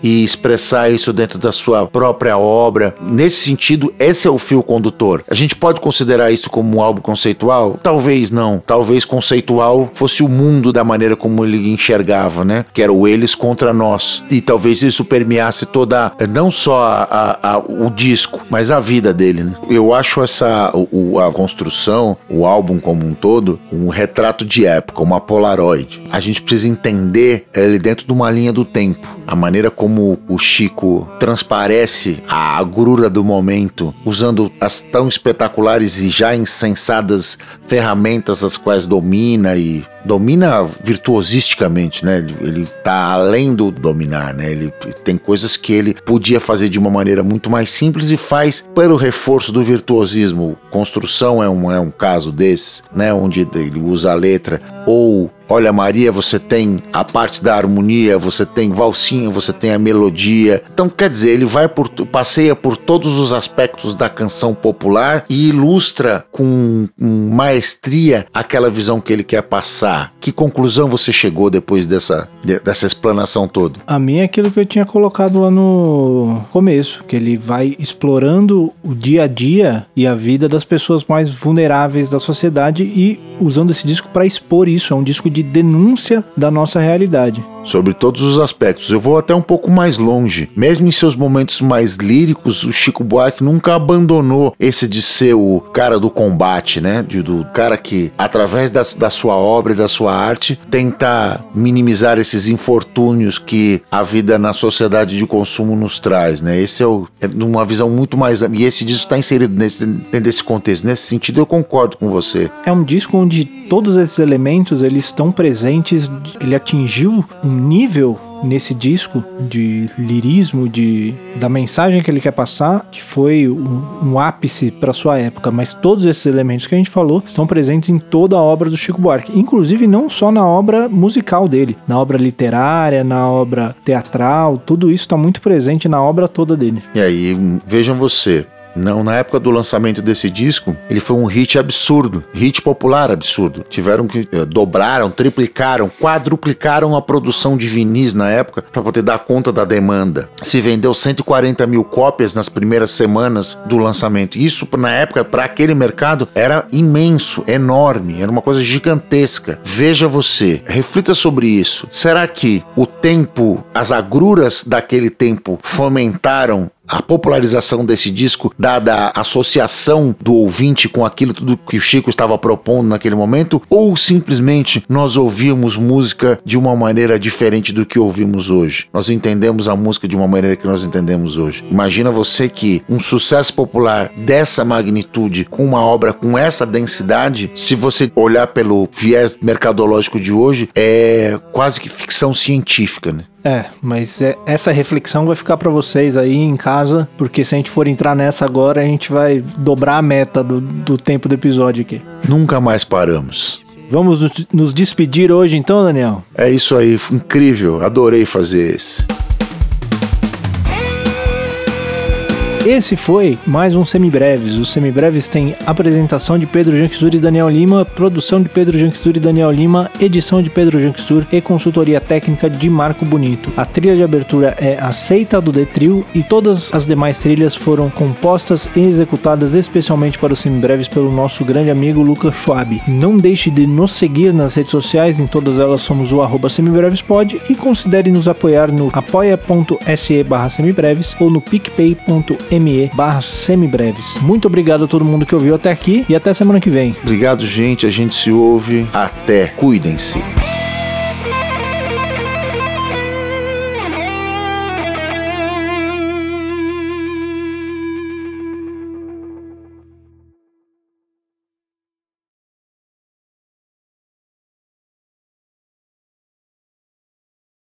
e expressar isso dentro da sua própria obra. Nesse sentido, esse é o fio condutor. A gente pode considerar isso como um álbum conceitual? Talvez não. Talvez conceitual fosse o mundo da maneira como ele enxergava, né? Que era o eles contra nós. E talvez isso permeasse toda, não só a, a, o disco, mas a vida dele, né? Eu acho essa, o, a construção, o álbum como um todo, um retrato de época, uma Polaroid. A gente precisa entender ele dentro de uma linha do tempo. A maneira como o Chico transparece a agrura do momento, usando as tão espetaculares e já insensadas ferramentas as quais domina e domina virtuosisticamente, né? Ele, ele tá além do dominar, né? Ele tem coisas que ele podia fazer de uma maneira muito mais simples e faz pelo reforço do virtuosismo. Construção é um, é um caso desses, né? Onde ele usa a letra ou Olha, Maria, você tem a parte da harmonia, você tem valsinha, você tem a melodia. Então, quer dizer, ele vai por passeia por todos os aspectos da canção popular e ilustra com maestria aquela visão que ele quer passar Que conclusão você chegou depois dessa, dessa explanação toda? A minha é aquilo que eu tinha colocado lá no começo, que ele vai explorando o dia a dia e a vida das pessoas mais vulneráveis da sociedade e usando esse disco para expor isso. É um disco de denúncia da nossa realidade sobre todos os aspectos. Eu vou até um pouco mais longe. Mesmo em seus momentos mais líricos, o Chico Buarque nunca abandonou esse de ser o cara do combate, né? De, do cara que, através da, da sua obra da sua arte, tenta minimizar esses infortúnios que a vida na sociedade de consumo nos traz, né? Esse é, o, é uma visão muito mais. E esse disco está inserido nesse, nesse contexto. Nesse sentido, eu concordo com você. É um disco onde todos esses elementos eles estão presentes. Ele atingiu um nível nesse disco de lirismo, de da mensagem que ele quer passar, que foi um, um ápice para sua época. Mas todos esses elementos que a gente falou estão presentes em toda a obra do Chico Buarque, inclusive não só na obra musical dele, na obra literária, na obra teatral, tudo isso está muito presente na obra toda dele. E aí, vejam você, não, na época do lançamento desse disco, ele foi um hit absurdo, hit popular absurdo. Tiveram que eh, dobraram, triplicaram, quadruplicaram a produção de vinis na época para poder dar conta da demanda. Se vendeu 140 mil cópias nas primeiras semanas do lançamento. Isso na época para aquele mercado era imenso, enorme, era uma coisa gigantesca. Veja você, reflita sobre isso. Será que o tempo, as agruras daquele tempo fomentaram a popularização desse disco, dada a associação do ouvinte com aquilo tudo que o Chico estava propondo naquele momento, ou simplesmente nós ouvimos música de uma maneira diferente do que ouvimos hoje? Nós entendemos a música de uma maneira que nós entendemos hoje. Imagina você que um sucesso popular dessa magnitude, com uma obra com essa densidade, se você olhar pelo viés mercadológico de hoje, é quase que ficção científica, né? É, mas é, essa reflexão vai ficar para vocês aí em casa, porque se a gente for entrar nessa agora, a gente vai dobrar a meta do, do tempo do episódio aqui. Nunca mais paramos. Vamos nos despedir hoje então, Daniel? É isso aí, incrível, adorei fazer esse. Esse foi mais um Semibreves. Os Semibreves tem apresentação de Pedro Janksur e Daniel Lima, produção de Pedro Janksur e Daniel Lima, edição de Pedro Janksur e consultoria técnica de Marco Bonito. A trilha de abertura é aceita do Detril e todas as demais trilhas foram compostas e executadas especialmente para os Semibreves pelo nosso grande amigo Lucas Schwab. Não deixe de nos seguir nas redes sociais, em todas elas somos o arroba semibrevespod e considere nos apoiar no apoia.se barra semibreves ou no picpay.me me barra semibreves. Muito obrigado a todo mundo que ouviu até aqui e até semana que vem. Obrigado, gente. A gente se ouve. Até. Cuidem-se.